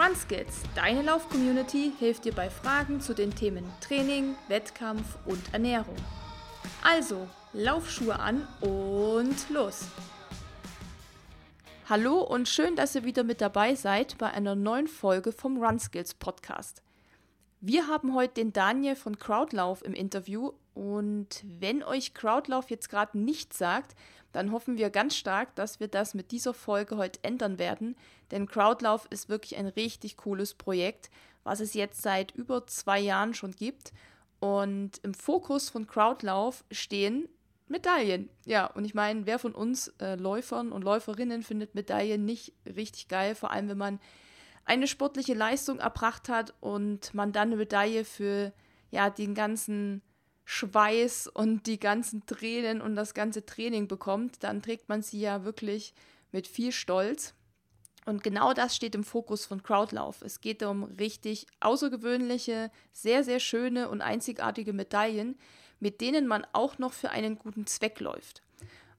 RunSkills, deine Lauf-Community, hilft dir bei Fragen zu den Themen Training, Wettkampf und Ernährung. Also, Laufschuhe an und los! Hallo und schön, dass ihr wieder mit dabei seid bei einer neuen Folge vom RunSkills Podcast. Wir haben heute den Daniel von Crowdlauf im Interview und wenn euch Crowdlauf jetzt gerade nichts sagt, dann hoffen wir ganz stark, dass wir das mit dieser Folge heute ändern werden. Denn Crowdlauf ist wirklich ein richtig cooles Projekt, was es jetzt seit über zwei Jahren schon gibt. Und im Fokus von Crowdlauf stehen Medaillen. Ja, und ich meine, wer von uns äh, Läufern und Läuferinnen findet Medaillen nicht richtig geil, vor allem wenn man eine sportliche Leistung erbracht hat und man dann eine Medaille für ja den ganzen Schweiß und die ganzen Tränen und das ganze Training bekommt, dann trägt man sie ja wirklich mit viel Stolz. Und genau das steht im Fokus von Crowdlauf. Es geht um richtig außergewöhnliche, sehr, sehr schöne und einzigartige Medaillen, mit denen man auch noch für einen guten Zweck läuft.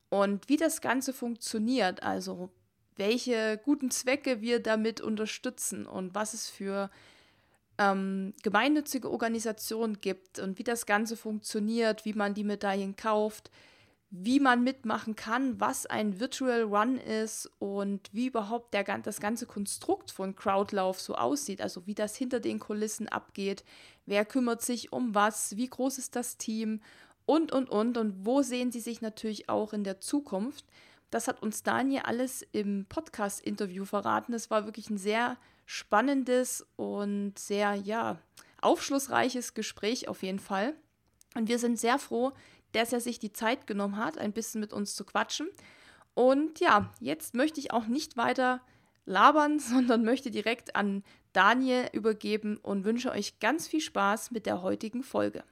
Und wie das Ganze funktioniert, also welche guten Zwecke wir damit unterstützen und was es für ähm, gemeinnützige Organisation gibt und wie das Ganze funktioniert, wie man die Medaillen kauft, wie man mitmachen kann, was ein Virtual Run ist und wie überhaupt der, das ganze Konstrukt von Crowdlauf so aussieht, also wie das hinter den Kulissen abgeht, wer kümmert sich um was, wie groß ist das Team? Und, und, und. Und wo sehen sie sich natürlich auch in der Zukunft. Das hat uns Daniel alles im Podcast-Interview verraten. Das war wirklich ein sehr spannendes und sehr, ja, aufschlussreiches Gespräch auf jeden Fall. Und wir sind sehr froh, dass er sich die Zeit genommen hat, ein bisschen mit uns zu quatschen. Und ja, jetzt möchte ich auch nicht weiter labern, sondern möchte direkt an Daniel übergeben und wünsche euch ganz viel Spaß mit der heutigen Folge.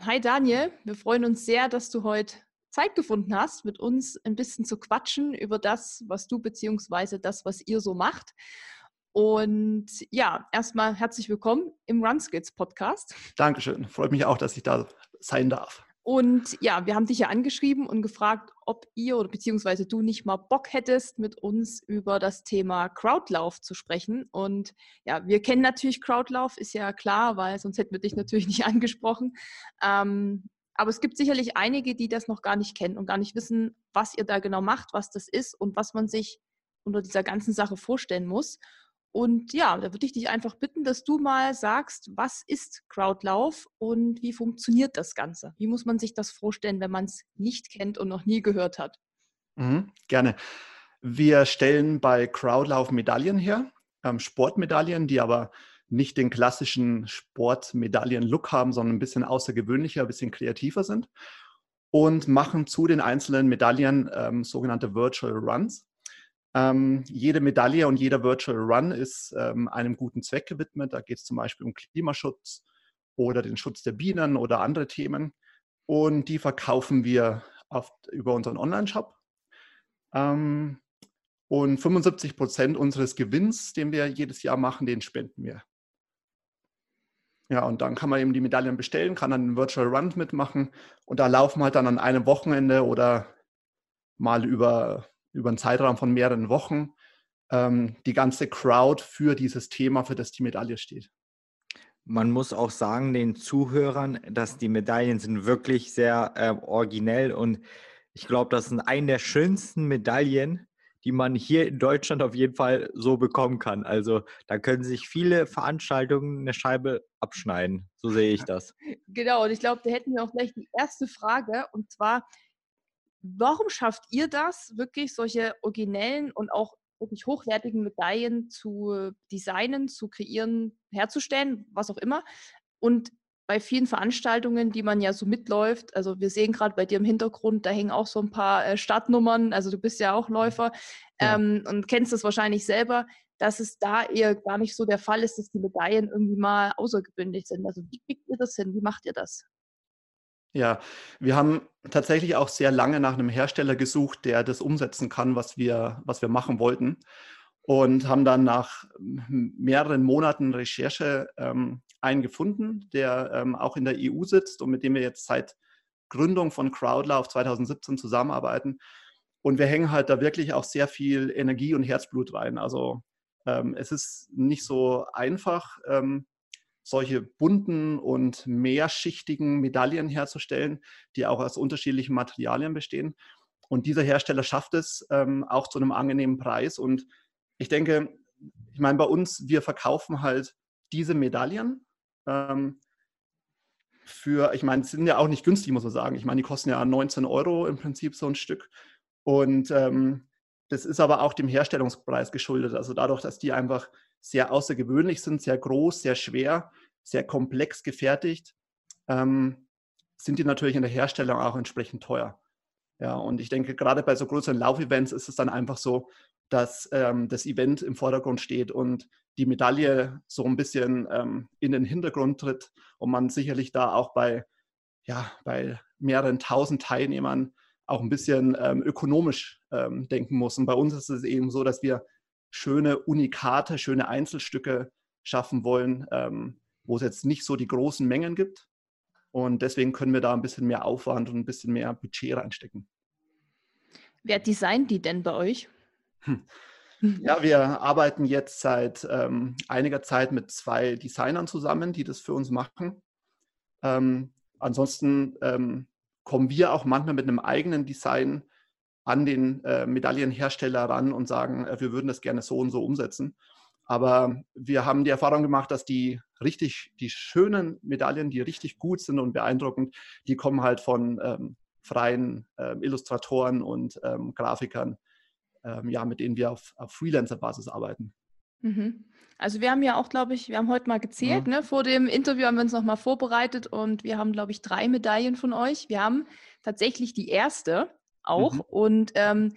Hi Daniel, wir freuen uns sehr, dass du heute Zeit gefunden hast, mit uns ein bisschen zu quatschen über das, was du beziehungsweise das, was ihr so macht. Und ja, erstmal herzlich willkommen im RunSkills Podcast. Dankeschön. Freut mich auch, dass ich da sein darf. Und ja, wir haben dich ja angeschrieben und gefragt, ob ihr oder beziehungsweise du nicht mal Bock hättest, mit uns über das Thema Crowdlauf zu sprechen. Und ja, wir kennen natürlich Crowdlauf, ist ja klar, weil sonst hätten wir dich natürlich nicht angesprochen. Ähm, aber es gibt sicherlich einige, die das noch gar nicht kennen und gar nicht wissen, was ihr da genau macht, was das ist und was man sich unter dieser ganzen Sache vorstellen muss. Und ja, da würde ich dich einfach bitten, dass du mal sagst, was ist Crowdlauf und wie funktioniert das Ganze? Wie muss man sich das vorstellen, wenn man es nicht kennt und noch nie gehört hat? Mhm, gerne. Wir stellen bei Crowdlauf Medaillen her, ähm, Sportmedaillen, die aber nicht den klassischen Sportmedaillen-Look haben, sondern ein bisschen außergewöhnlicher, ein bisschen kreativer sind und machen zu den einzelnen Medaillen ähm, sogenannte Virtual Runs. Ähm, jede Medaille und jeder Virtual Run ist ähm, einem guten Zweck gewidmet. Da geht es zum Beispiel um Klimaschutz oder den Schutz der Bienen oder andere Themen. Und die verkaufen wir auf, über unseren Online-Shop. Ähm, und 75 Prozent unseres Gewinns, den wir jedes Jahr machen, den spenden wir. Ja, und dann kann man eben die Medaillen bestellen, kann dann einen Virtual Run mitmachen. Und da laufen halt dann an einem Wochenende oder mal über über einen Zeitraum von mehreren Wochen ähm, die ganze Crowd für dieses Thema, für das die Medaille steht. Man muss auch sagen, den Zuhörern, dass die Medaillen sind wirklich sehr äh, originell und ich glaube, das sind eine der schönsten Medaillen, die man hier in Deutschland auf jeden Fall so bekommen kann. Also da können sich viele Veranstaltungen eine Scheibe abschneiden. So sehe ich das. Genau, und ich glaube, da hätten wir auch gleich die erste Frage. Und zwar, Warum schafft ihr das, wirklich solche originellen und auch wirklich hochwertigen Medaillen zu designen, zu kreieren, herzustellen, was auch immer? Und bei vielen Veranstaltungen, die man ja so mitläuft, also wir sehen gerade bei dir im Hintergrund, da hängen auch so ein paar äh, Startnummern, also du bist ja auch Läufer ja. Ähm, und kennst das wahrscheinlich selber, dass es da eher gar nicht so der Fall ist, dass die Medaillen irgendwie mal außergewöhnlich sind. Also wie kriegt ihr das hin? Wie macht ihr das? Ja, wir haben tatsächlich auch sehr lange nach einem Hersteller gesucht, der das umsetzen kann, was wir, was wir machen wollten. Und haben dann nach mehreren Monaten Recherche ähm, einen gefunden, der ähm, auch in der EU sitzt und mit dem wir jetzt seit Gründung von Crowdlauf 2017 zusammenarbeiten. Und wir hängen halt da wirklich auch sehr viel Energie und Herzblut rein. Also ähm, es ist nicht so einfach, ähm, solche bunten und mehrschichtigen Medaillen herzustellen, die auch aus unterschiedlichen Materialien bestehen. Und dieser Hersteller schafft es ähm, auch zu einem angenehmen Preis. Und ich denke, ich meine, bei uns, wir verkaufen halt diese Medaillen ähm, für, ich meine, sind ja auch nicht günstig, muss man sagen. Ich meine, die kosten ja 19 Euro im Prinzip so ein Stück. Und ähm, das ist aber auch dem Herstellungspreis geschuldet. Also dadurch, dass die einfach sehr außergewöhnlich sind, sehr groß, sehr schwer, sehr komplex gefertigt, ähm, sind die natürlich in der Herstellung auch entsprechend teuer. Ja, und ich denke, gerade bei so größeren Laufevents ist es dann einfach so, dass ähm, das Event im Vordergrund steht und die Medaille so ein bisschen ähm, in den Hintergrund tritt und man sicherlich da auch bei, ja, bei mehreren tausend Teilnehmern auch ein bisschen ähm, ökonomisch ähm, denken muss. Und bei uns ist es eben so, dass wir schöne Unikate, schöne Einzelstücke schaffen wollen, ähm, wo es jetzt nicht so die großen Mengen gibt. Und deswegen können wir da ein bisschen mehr Aufwand und ein bisschen mehr Budget reinstecken. Wer designt die denn bei euch? Hm. Ja, wir arbeiten jetzt seit ähm, einiger Zeit mit zwei Designern zusammen, die das für uns machen. Ähm, ansonsten ähm, kommen wir auch manchmal mit einem eigenen Design an den äh, Medaillenhersteller ran und sagen, äh, wir würden das gerne so und so umsetzen. Aber wir haben die Erfahrung gemacht, dass die richtig, die schönen Medaillen, die richtig gut sind und beeindruckend, die kommen halt von ähm, freien äh, Illustratoren und ähm, Grafikern, ähm, ja, mit denen wir auf, auf Freelancer-Basis arbeiten. Mhm. Also wir haben ja auch, glaube ich, wir haben heute mal gezählt, ja. ne? vor dem Interview haben wir uns nochmal vorbereitet und wir haben, glaube ich, drei Medaillen von euch. Wir haben tatsächlich die erste auch mhm. und ähm,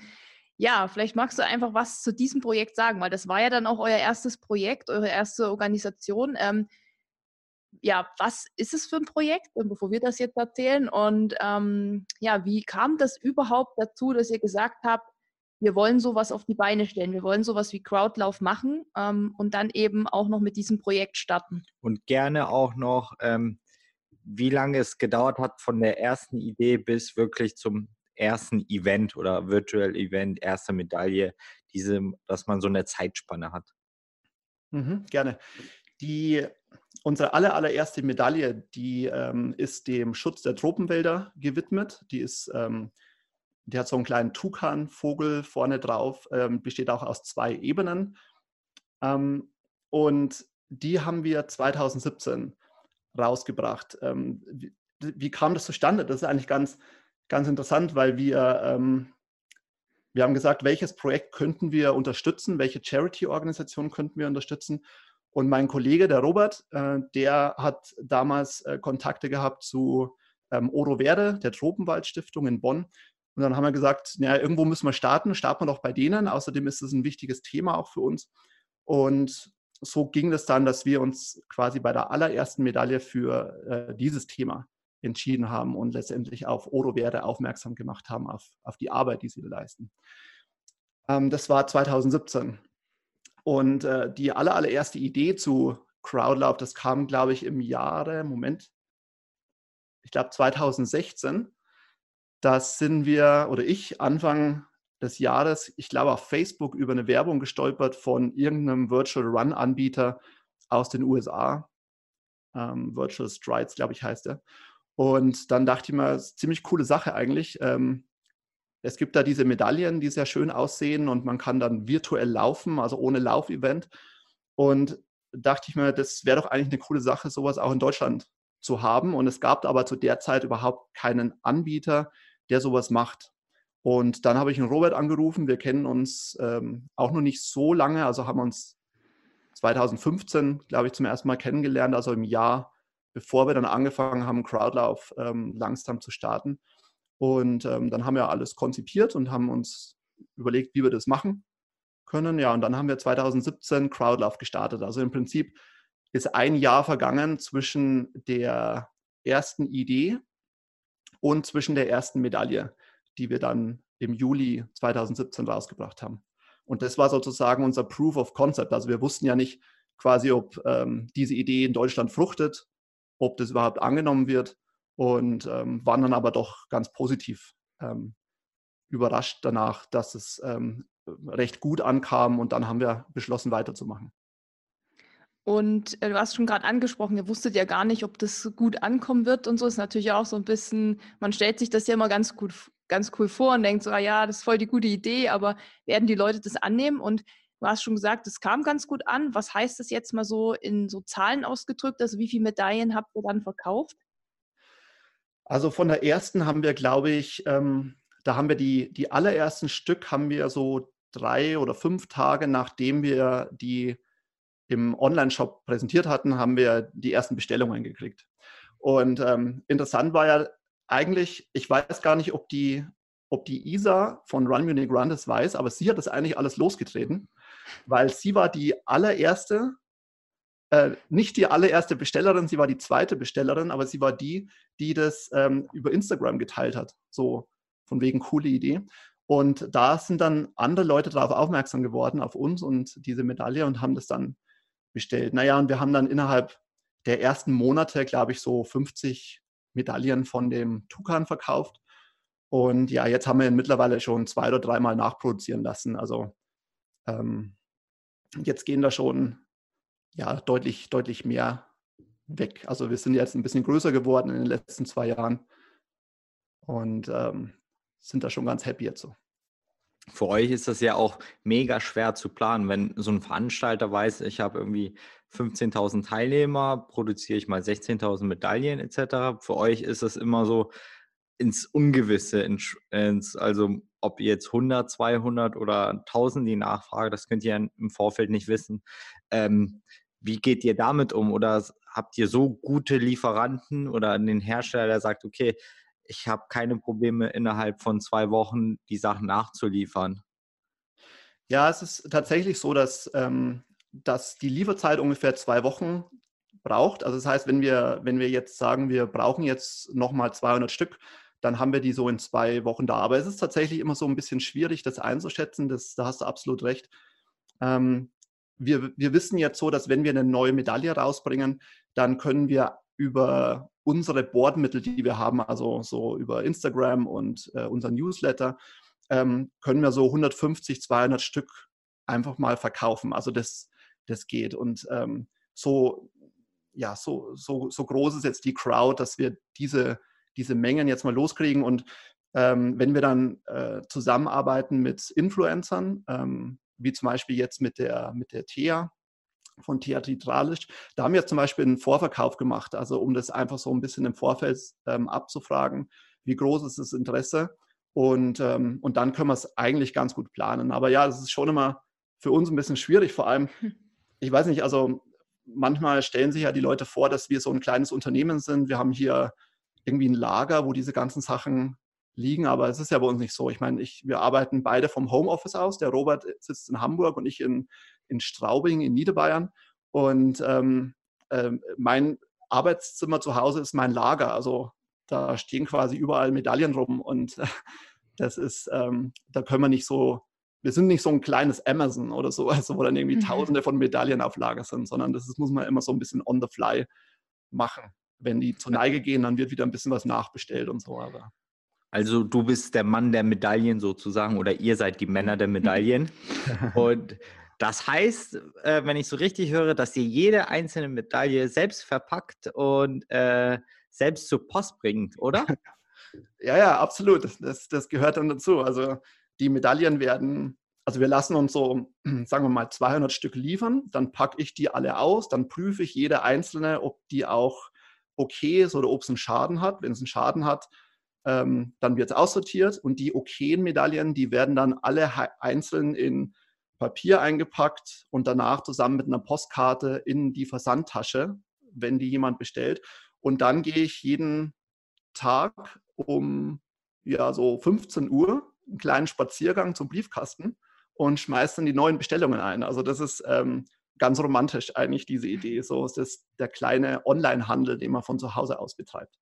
ja, vielleicht magst du einfach was zu diesem Projekt sagen, weil das war ja dann auch euer erstes Projekt, eure erste Organisation. Ähm, ja, was ist es für ein Projekt, bevor wir das jetzt erzählen? Und ähm, ja, wie kam das überhaupt dazu, dass ihr gesagt habt, wir wollen sowas auf die Beine stellen. Wir wollen sowas wie Crowdlauf machen ähm, und dann eben auch noch mit diesem Projekt starten. Und gerne auch noch, ähm, wie lange es gedauert hat von der ersten Idee bis wirklich zum ersten Event oder Virtual Event, erste Medaille, diese, dass man so eine Zeitspanne hat. Mhm, gerne. Die, unsere aller, allererste Medaille, die ähm, ist dem Schutz der Tropenwälder gewidmet. Die ist ähm, die hat so einen kleinen Tukan-Vogel vorne drauf, ähm, besteht auch aus zwei Ebenen. Ähm, und die haben wir 2017 rausgebracht. Ähm, wie, wie, kam das zustande? Das ist eigentlich ganz, ganz interessant, weil wir, ähm, wir haben gesagt, welches Projekt könnten wir unterstützen, welche Charity-Organisation könnten wir unterstützen. Und mein Kollege, der Robert, äh, der hat damals äh, Kontakte gehabt zu ähm, Oro Verde, der Tropenwaldstiftung in Bonn. Und dann haben wir gesagt, ja, irgendwo müssen wir starten, starten wir doch bei denen. Außerdem ist es ein wichtiges Thema auch für uns. Und so ging es dann, dass wir uns quasi bei der allerersten Medaille für äh, dieses Thema entschieden haben und letztendlich auf Oro Verde aufmerksam gemacht haben, auf, auf die Arbeit, die sie leisten. Ähm, das war 2017. Und äh, die aller, allererste Idee zu Crowdlauf, das kam, glaube ich, im Jahre, Moment, ich glaube 2016 das sind wir oder ich Anfang des Jahres, ich glaube, auf Facebook über eine Werbung gestolpert von irgendeinem Virtual Run Anbieter aus den USA. Ähm, Virtual Strides, glaube ich, heißt er. Und dann dachte ich mir, ziemlich coole Sache eigentlich. Ähm, es gibt da diese Medaillen, die sehr schön aussehen und man kann dann virtuell laufen, also ohne Laufevent. Und dachte ich mir, das wäre doch eigentlich eine coole Sache, sowas auch in Deutschland zu haben. Und es gab aber zu der Zeit überhaupt keinen Anbieter, der sowas macht. Und dann habe ich einen Robert angerufen. Wir kennen uns ähm, auch noch nicht so lange, also haben uns 2015, glaube ich, zum ersten Mal kennengelernt, also im Jahr, bevor wir dann angefangen haben, Crowdlauf ähm, langsam zu starten. Und ähm, dann haben wir alles konzipiert und haben uns überlegt, wie wir das machen können. Ja, und dann haben wir 2017 Crowdlauf gestartet. Also im Prinzip ist ein Jahr vergangen zwischen der ersten Idee und zwischen der ersten Medaille, die wir dann im Juli 2017 rausgebracht haben. Und das war sozusagen unser Proof of Concept. Also wir wussten ja nicht quasi, ob ähm, diese Idee in Deutschland fruchtet, ob das überhaupt angenommen wird und ähm, waren dann aber doch ganz positiv ähm, überrascht danach, dass es ähm, recht gut ankam und dann haben wir beschlossen, weiterzumachen. Und äh, du hast schon gerade angesprochen, ihr wusstet ja gar nicht, ob das gut ankommen wird und so. Ist natürlich auch so ein bisschen, man stellt sich das ja immer ganz gut, ganz cool vor und denkt so, ah ja, das ist voll die gute Idee, aber werden die Leute das annehmen? Und du hast schon gesagt, es kam ganz gut an. Was heißt das jetzt mal so in so Zahlen ausgedrückt? Also wie viele Medaillen habt ihr dann verkauft? Also von der ersten haben wir, glaube ich, ähm, da haben wir die, die allerersten Stück haben wir so drei oder fünf Tage, nachdem wir die im Online-Shop präsentiert hatten, haben wir die ersten Bestellungen gekriegt. Und ähm, interessant war ja eigentlich, ich weiß gar nicht, ob die, ob die Isa von Run Munich Run das weiß, aber sie hat das eigentlich alles losgetreten, weil sie war die allererste, äh, nicht die allererste Bestellerin, sie war die zweite Bestellerin, aber sie war die, die das ähm, über Instagram geteilt hat. So von wegen coole Idee. Und da sind dann andere Leute darauf aufmerksam geworden, auf uns und diese Medaille und haben das dann bestellt. Naja, und wir haben dann innerhalb der ersten Monate, glaube ich, so 50 Medaillen von dem Tukan verkauft. Und ja, jetzt haben wir ihn mittlerweile schon zwei oder dreimal nachproduzieren lassen. Also ähm, jetzt gehen da schon ja, deutlich, deutlich mehr weg. Also wir sind jetzt ein bisschen größer geworden in den letzten zwei Jahren und ähm, sind da schon ganz happy jetzt so. Für euch ist das ja auch mega schwer zu planen, wenn so ein Veranstalter weiß, ich habe irgendwie 15.000 Teilnehmer, produziere ich mal 16.000 Medaillen etc. Für euch ist das immer so ins Ungewisse, ins, also ob jetzt 100, 200 oder 1000 die Nachfrage, das könnt ihr im Vorfeld nicht wissen. Ähm, wie geht ihr damit um? Oder habt ihr so gute Lieferanten oder einen Hersteller, der sagt, okay, ich habe keine Probleme innerhalb von zwei Wochen die Sachen nachzuliefern. Ja, es ist tatsächlich so, dass, ähm, dass die Lieferzeit ungefähr zwei Wochen braucht. Also das heißt, wenn wir, wenn wir jetzt sagen, wir brauchen jetzt nochmal 200 Stück, dann haben wir die so in zwei Wochen da. Aber es ist tatsächlich immer so ein bisschen schwierig, das einzuschätzen. Das, da hast du absolut recht. Ähm, wir, wir wissen jetzt so, dass wenn wir eine neue Medaille rausbringen, dann können wir über unsere Bordmittel, die wir haben, also so über Instagram und äh, unser Newsletter, ähm, können wir so 150, 200 Stück einfach mal verkaufen. Also das, das geht. Und ähm, so, ja, so, so, so groß ist jetzt die Crowd, dass wir diese, diese Mengen jetzt mal loskriegen. Und ähm, wenn wir dann äh, zusammenarbeiten mit Influencern, ähm, wie zum Beispiel jetzt mit der, mit der Thea, von Theatralisch. Da haben wir zum Beispiel einen Vorverkauf gemacht, also um das einfach so ein bisschen im Vorfeld ähm, abzufragen, wie groß ist das Interesse. Und, ähm, und dann können wir es eigentlich ganz gut planen. Aber ja, das ist schon immer für uns ein bisschen schwierig, vor allem, ich weiß nicht, also manchmal stellen sich ja die Leute vor, dass wir so ein kleines Unternehmen sind. Wir haben hier irgendwie ein Lager, wo diese ganzen Sachen liegen, aber es ist ja bei uns nicht so. Ich meine, ich, wir arbeiten beide vom Homeoffice aus. Der Robert sitzt in Hamburg und ich in, in Straubing in Niederbayern. Und ähm, äh, mein Arbeitszimmer zu Hause ist mein Lager. Also da stehen quasi überall Medaillen rum und äh, das ist, ähm, da können wir nicht so, wir sind nicht so ein kleines Amazon oder so, also wo dann irgendwie mhm. tausende von Medaillen auf Lager sind, sondern das ist, muss man immer so ein bisschen on the fly machen. Wenn die zur Neige gehen, dann wird wieder ein bisschen was nachbestellt und so. Aber also du bist der Mann der Medaillen sozusagen oder ihr seid die Männer der Medaillen. und das heißt, äh, wenn ich so richtig höre, dass ihr jede einzelne Medaille selbst verpackt und äh, selbst zur Post bringt, oder? Ja, ja, absolut. Das, das gehört dann dazu. Also die Medaillen werden, also wir lassen uns so, sagen wir mal, 200 Stück liefern. Dann packe ich die alle aus, dann prüfe ich jede einzelne, ob die auch okay ist oder ob es einen Schaden hat. Wenn es einen Schaden hat, ähm, dann wird es aussortiert und die okayen Medaillen, die werden dann alle einzeln in Papier eingepackt und danach zusammen mit einer Postkarte in die Versandtasche, wenn die jemand bestellt. Und dann gehe ich jeden Tag um ja, so 15 Uhr einen kleinen Spaziergang zum Briefkasten und schmeiße dann die neuen Bestellungen ein. Also das ist ähm, ganz romantisch eigentlich diese Idee. So ist das der kleine Online-Handel, den man von zu Hause aus betreibt.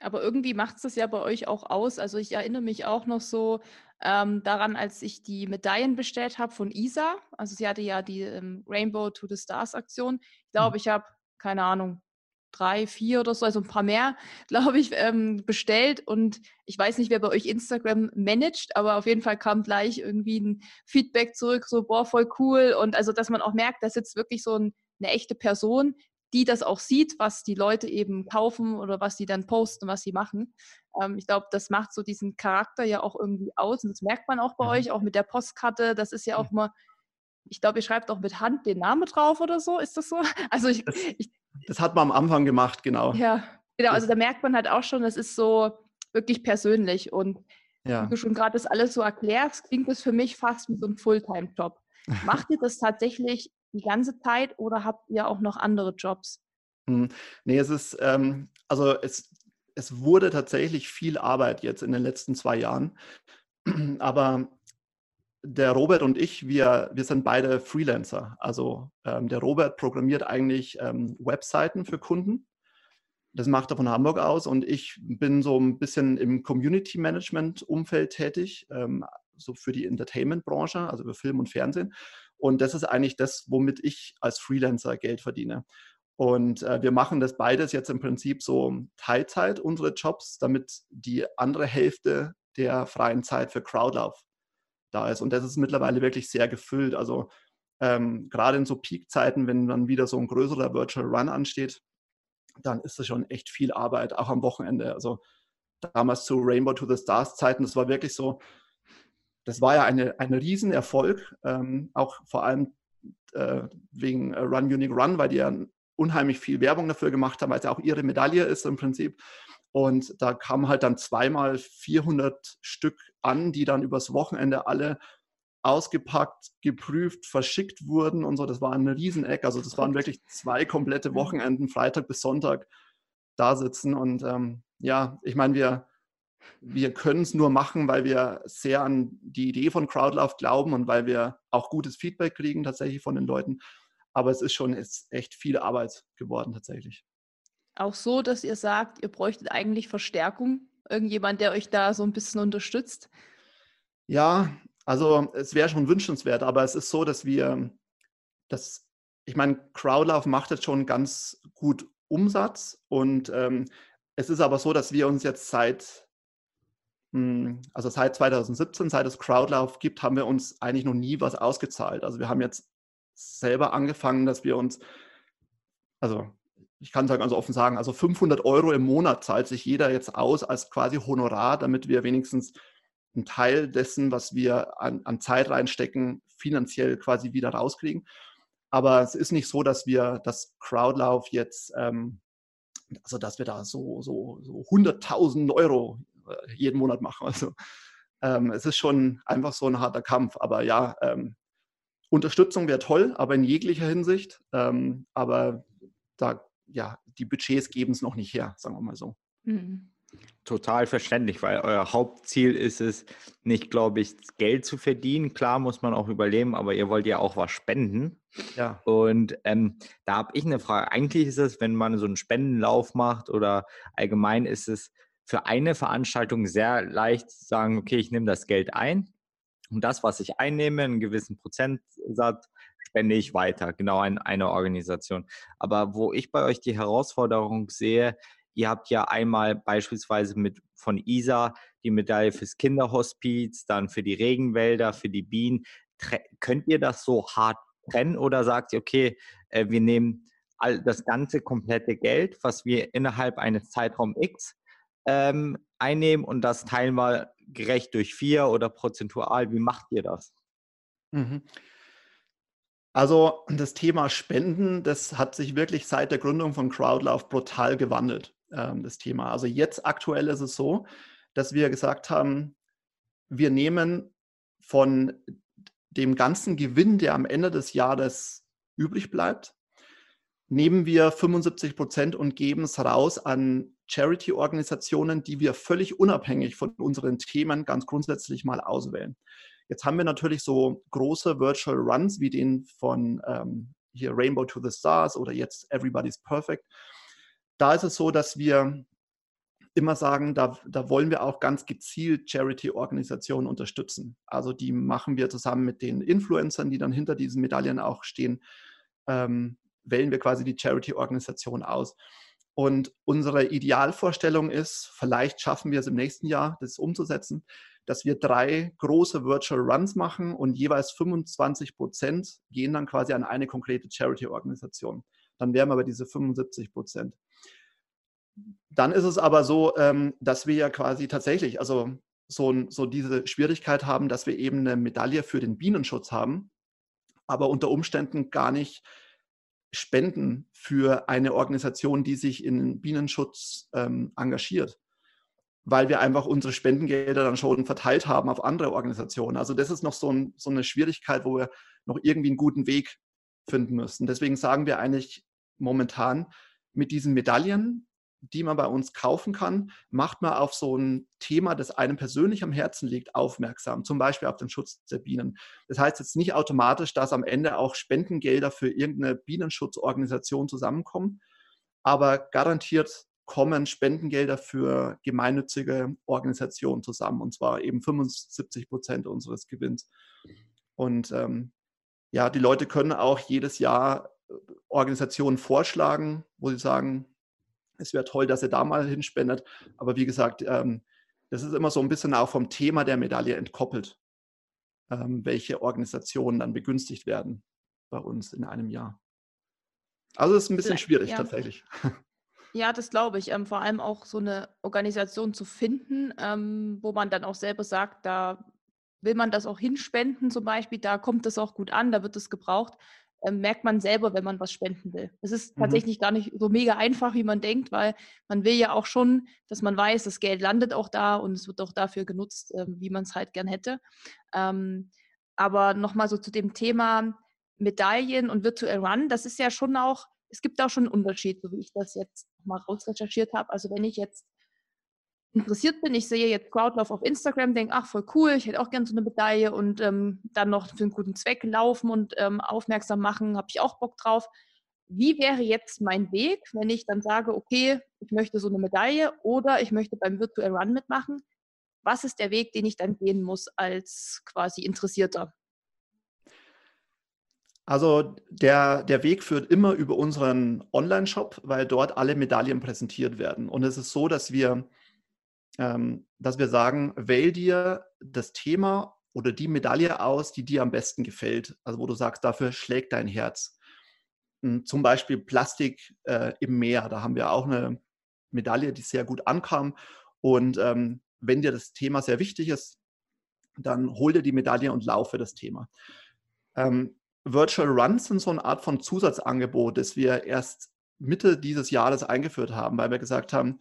Aber irgendwie macht es das ja bei euch auch aus. Also ich erinnere mich auch noch so ähm, daran, als ich die Medaillen bestellt habe von Isa. Also sie hatte ja die ähm, Rainbow to the Stars Aktion. Ich glaube, mhm. ich habe, keine Ahnung, drei, vier oder so, also ein paar mehr, glaube ich, ähm, bestellt. Und ich weiß nicht, wer bei euch Instagram managt, aber auf jeden Fall kam gleich irgendwie ein Feedback zurück, so, boah, voll cool. Und also, dass man auch merkt, da sitzt wirklich so ein, eine echte Person, die das auch sieht, was die Leute eben kaufen oder was sie dann posten, was sie machen. Ähm, ich glaube, das macht so diesen Charakter ja auch irgendwie aus. Und das merkt man auch bei mhm. euch, auch mit der Postkarte. Das ist ja auch mal ich glaube, ihr schreibt auch mit Hand den Namen drauf oder so. Ist das so? Also ich, das, ich, das hat man am Anfang gemacht, genau. Ja, genau. Also da merkt man halt auch schon, das ist so wirklich persönlich. Und ja. wie du schon gerade das alles so erklärst, klingt das für mich fast wie so ein Fulltime-Job. Macht ihr das tatsächlich die ganze Zeit oder habt ihr auch noch andere Jobs? Hm. Nee, es ist, ähm, also es, es wurde tatsächlich viel Arbeit jetzt in den letzten zwei Jahren. Aber der Robert und ich, wir, wir sind beide Freelancer. Also ähm, der Robert programmiert eigentlich ähm, Webseiten für Kunden. Das macht er von Hamburg aus und ich bin so ein bisschen im Community Management Umfeld tätig, ähm, so für die Entertainment-Branche, also für Film und Fernsehen. Und das ist eigentlich das, womit ich als Freelancer Geld verdiene. Und äh, wir machen das beides jetzt im Prinzip so Teilzeit, unsere Jobs, damit die andere Hälfte der freien Zeit für Crowdlauf da ist. Und das ist mittlerweile wirklich sehr gefüllt. Also ähm, gerade in so Peak-Zeiten, wenn dann wieder so ein größerer Virtual Run ansteht, dann ist das schon echt viel Arbeit, auch am Wochenende. Also damals zu Rainbow to the Stars Zeiten, das war wirklich so, das war ja eine, ein Riesenerfolg, ähm, auch vor allem äh, wegen äh, Run Unique Run, weil die ja unheimlich viel Werbung dafür gemacht haben, weil es ja auch ihre Medaille ist im Prinzip. Und da kamen halt dann zweimal 400 Stück an, die dann übers Wochenende alle ausgepackt, geprüft, verschickt wurden und so. Das war ein Rieseneck. Also das waren wirklich zwei komplette. Wochenenden, Freitag bis Sonntag da sitzen. Und ähm, ja, ich meine, wir, wir können es nur machen, weil wir sehr an die Idee von Crowdlove glauben und weil wir auch gutes Feedback kriegen tatsächlich von den Leuten. Aber es ist schon ist echt viel Arbeit geworden tatsächlich auch so, dass ihr sagt, ihr bräuchtet eigentlich Verstärkung? Irgendjemand, der euch da so ein bisschen unterstützt? Ja, also es wäre schon wünschenswert, aber es ist so, dass wir, das, ich meine, Crowdlove macht jetzt schon ganz gut Umsatz und ähm, es ist aber so, dass wir uns jetzt seit, also seit 2017, seit es Crowdlove gibt, haben wir uns eigentlich noch nie was ausgezahlt. Also wir haben jetzt selber angefangen, dass wir uns, also ich kann es ganz offen sagen, also 500 Euro im Monat zahlt sich jeder jetzt aus als quasi Honorar, damit wir wenigstens einen Teil dessen, was wir an, an Zeit reinstecken, finanziell quasi wieder rauskriegen. Aber es ist nicht so, dass wir das Crowdlauf jetzt, ähm, also dass wir da so, so, so 100.000 Euro jeden Monat machen. Also ähm, es ist schon einfach so ein harter Kampf. Aber ja, ähm, Unterstützung wäre toll, aber in jeglicher Hinsicht. Ähm, aber da ja, die Budgets geben es noch nicht her, sagen wir mal so. Mhm. Total verständlich, weil euer Hauptziel ist es, nicht, glaube ich, Geld zu verdienen. Klar muss man auch überleben, aber ihr wollt ja auch was spenden. Ja. Und ähm, da habe ich eine Frage. Eigentlich ist es, wenn man so einen Spendenlauf macht oder allgemein ist es für eine Veranstaltung sehr leicht sagen, okay, ich nehme das Geld ein und das, was ich einnehme, einen gewissen Prozentsatz, spende ich weiter, genau an eine Organisation. Aber wo ich bei euch die Herausforderung sehe, ihr habt ja einmal beispielsweise mit von ISA die Medaille fürs Kinderhospiz, dann für die Regenwälder, für die Bienen. Könnt ihr das so hart trennen oder sagt ihr, okay, äh, wir nehmen all das ganze komplette Geld, was wir innerhalb eines Zeitraum X ähm, einnehmen und das teilen wir gerecht durch vier oder prozentual? Wie macht ihr das? Mhm. Also das Thema Spenden, das hat sich wirklich seit der Gründung von Crowdlauf brutal gewandelt, ähm, das Thema. Also jetzt aktuell ist es so, dass wir gesagt haben, wir nehmen von dem ganzen Gewinn, der am Ende des Jahres übrig bleibt, nehmen wir 75 Prozent und geben es raus an Charity-Organisationen, die wir völlig unabhängig von unseren Themen ganz grundsätzlich mal auswählen. Jetzt haben wir natürlich so große Virtual Runs wie den von ähm, hier Rainbow to the Stars oder jetzt Everybody's Perfect. Da ist es so, dass wir immer sagen, da, da wollen wir auch ganz gezielt Charity-Organisationen unterstützen. Also die machen wir zusammen mit den Influencern, die dann hinter diesen Medaillen auch stehen, ähm, wählen wir quasi die Charity-Organisation aus. Und unsere Idealvorstellung ist, vielleicht schaffen wir es im nächsten Jahr, das umzusetzen, dass wir drei große Virtual Runs machen und jeweils 25 Prozent gehen dann quasi an eine konkrete Charity-Organisation. Dann wären wir bei diese 75 Prozent. Dann ist es aber so, ähm, dass wir ja quasi tatsächlich, also so, so diese Schwierigkeit haben, dass wir eben eine Medaille für den Bienenschutz haben, aber unter Umständen gar nicht spenden für eine Organisation, die sich in Bienenschutz ähm, engagiert, weil wir einfach unsere Spendengelder dann schon verteilt haben auf andere Organisationen. Also das ist noch so, ein, so eine Schwierigkeit, wo wir noch irgendwie einen guten Weg finden müssen. Deswegen sagen wir eigentlich momentan, mit diesen Medaillen die man bei uns kaufen kann, macht man auf so ein Thema, das einem persönlich am Herzen liegt, aufmerksam. Zum Beispiel auf den Schutz der Bienen. Das heißt jetzt nicht automatisch, dass am Ende auch Spendengelder für irgendeine Bienenschutzorganisation zusammenkommen, aber garantiert kommen Spendengelder für gemeinnützige Organisationen zusammen, und zwar eben 75 Prozent unseres Gewinns. Und ähm, ja, die Leute können auch jedes Jahr äh, Organisationen vorschlagen, wo sie sagen, es wäre toll, dass er da mal hinspendet. Aber wie gesagt, ähm, das ist immer so ein bisschen auch vom Thema der Medaille entkoppelt, ähm, welche Organisationen dann begünstigt werden bei uns in einem Jahr. Also es ist ein bisschen schwierig ja. tatsächlich. Ja, das glaube ich. Ähm, vor allem auch so eine Organisation zu finden, ähm, wo man dann auch selber sagt, da will man das auch hinspenden zum Beispiel, da kommt das auch gut an, da wird es gebraucht merkt man selber, wenn man was spenden will. Es ist mhm. tatsächlich gar nicht so mega einfach, wie man denkt, weil man will ja auch schon, dass man weiß, das Geld landet auch da und es wird auch dafür genutzt, äh, wie man es halt gern hätte. Ähm, aber nochmal so zu dem Thema Medaillen und Virtual Run, das ist ja schon auch, es gibt auch schon einen Unterschied, so wie ich das jetzt mal rausrecherchiert habe. Also wenn ich jetzt interessiert bin, ich sehe jetzt Crowdlauf auf Instagram, denke, ach, voll cool, ich hätte auch gerne so eine Medaille und ähm, dann noch für einen guten Zweck laufen und ähm, aufmerksam machen, habe ich auch Bock drauf. Wie wäre jetzt mein Weg, wenn ich dann sage, okay, ich möchte so eine Medaille oder ich möchte beim Virtual Run mitmachen? Was ist der Weg, den ich dann gehen muss als quasi Interessierter? Also der, der Weg führt immer über unseren Online-Shop, weil dort alle Medaillen präsentiert werden. Und es ist so, dass wir dass wir sagen, wähl dir das Thema oder die Medaille aus, die dir am besten gefällt. Also wo du sagst, dafür schlägt dein Herz. Hm, zum Beispiel Plastik äh, im Meer. Da haben wir auch eine Medaille, die sehr gut ankam. Und ähm, wenn dir das Thema sehr wichtig ist, dann hol dir die Medaille und laufe das Thema. Ähm, Virtual Runs sind so eine Art von Zusatzangebot, das wir erst Mitte dieses Jahres eingeführt haben, weil wir gesagt haben,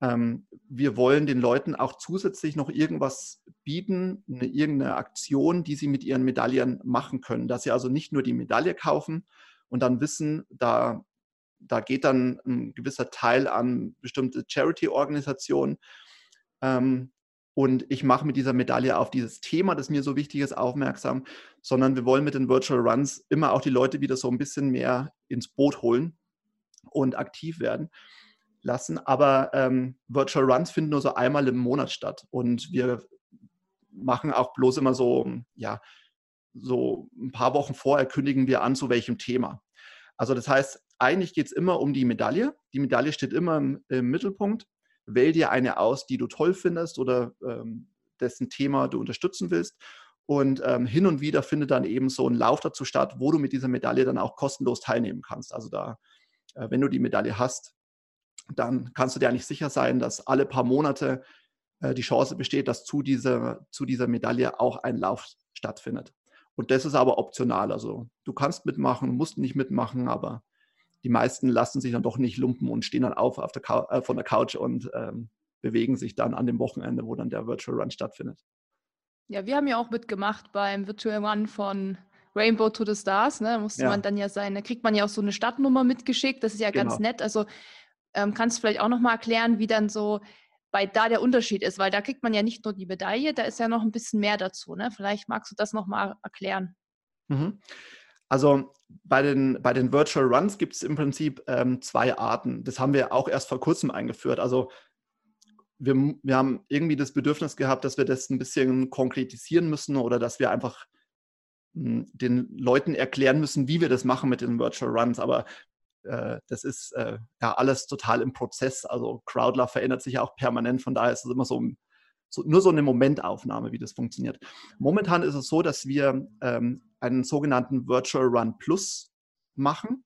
ähm, wir wollen den Leuten auch zusätzlich noch irgendwas bieten, eine, irgendeine Aktion, die sie mit ihren Medaillen machen können. Dass sie also nicht nur die Medaille kaufen und dann wissen, da, da geht dann ein gewisser Teil an bestimmte Charity-Organisationen. Ähm, und ich mache mit dieser Medaille auf dieses Thema, das mir so wichtig ist, aufmerksam, sondern wir wollen mit den Virtual Runs immer auch die Leute wieder so ein bisschen mehr ins Boot holen und aktiv werden lassen. Aber ähm, Virtual Runs finden nur so einmal im Monat statt. Und wir machen auch bloß immer so, ja, so ein paar Wochen vorher kündigen wir an, zu welchem Thema. Also das heißt, eigentlich geht es immer um die Medaille. Die Medaille steht immer im, im, Mittelpunkt. Wähl dir eine aus, die du toll findest oder ähm, dessen Thema du unterstützen willst. Und ähm, hin und wieder findet dann eben so ein Lauf dazu statt, wo du mit dieser Medaille dann auch kostenlos teilnehmen kannst. Also da, äh, wenn du die Medaille hast, dann kannst du dir eigentlich sicher sein, dass alle paar Monate äh, die Chance besteht, dass zu dieser, zu dieser Medaille auch ein Lauf stattfindet. Und das ist aber optional. Also du kannst mitmachen, musst nicht mitmachen, aber die meisten lassen sich dann doch nicht lumpen und stehen dann auf, auf der äh, von der Couch und ähm, bewegen sich dann an dem Wochenende, wo dann der Virtual Run stattfindet. Ja, wir haben ja auch mitgemacht beim Virtual Run von Rainbow to the Stars. Ne? Da musste ja. man dann ja sein, da kriegt man ja auch so eine Stadtnummer mitgeschickt. Das ist ja genau. ganz nett. Also ähm, kannst du vielleicht auch nochmal erklären, wie dann so bei da der Unterschied ist, weil da kriegt man ja nicht nur die Medaille, da ist ja noch ein bisschen mehr dazu. Ne? Vielleicht magst du das nochmal erklären. Mhm. Also bei den, bei den Virtual Runs gibt es im Prinzip ähm, zwei Arten. Das haben wir auch erst vor kurzem eingeführt. Also wir, wir haben irgendwie das Bedürfnis gehabt, dass wir das ein bisschen konkretisieren müssen oder dass wir einfach hm, den Leuten erklären müssen, wie wir das machen mit den Virtual Runs. Aber äh, das ist äh, ja alles total im Prozess. Also Crowdlove verändert sich auch permanent, von daher ist es immer so, so, nur so eine Momentaufnahme, wie das funktioniert. Momentan ist es so, dass wir ähm, einen sogenannten Virtual Run Plus machen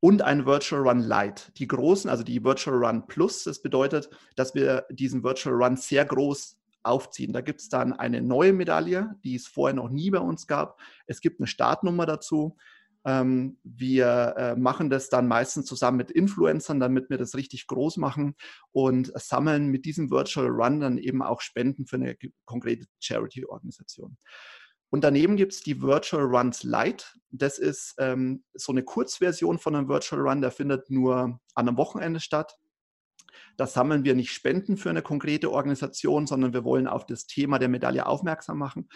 und ein Virtual Run Lite. Die großen, also die Virtual Run Plus, das bedeutet, dass wir diesen Virtual Run sehr groß aufziehen. Da gibt es dann eine neue Medaille, die es vorher noch nie bei uns gab. Es gibt eine Startnummer dazu. Ähm, wir äh, machen das dann meistens zusammen mit Influencern, damit wir das richtig groß machen und sammeln mit diesem Virtual Run dann eben auch Spenden für eine konkrete Charity-Organisation. Und daneben gibt es die Virtual Runs Lite. Das ist ähm, so eine Kurzversion von einem Virtual Run, der findet nur an einem Wochenende statt. Da sammeln wir nicht Spenden für eine konkrete Organisation, sondern wir wollen auf das Thema der Medaille aufmerksam machen.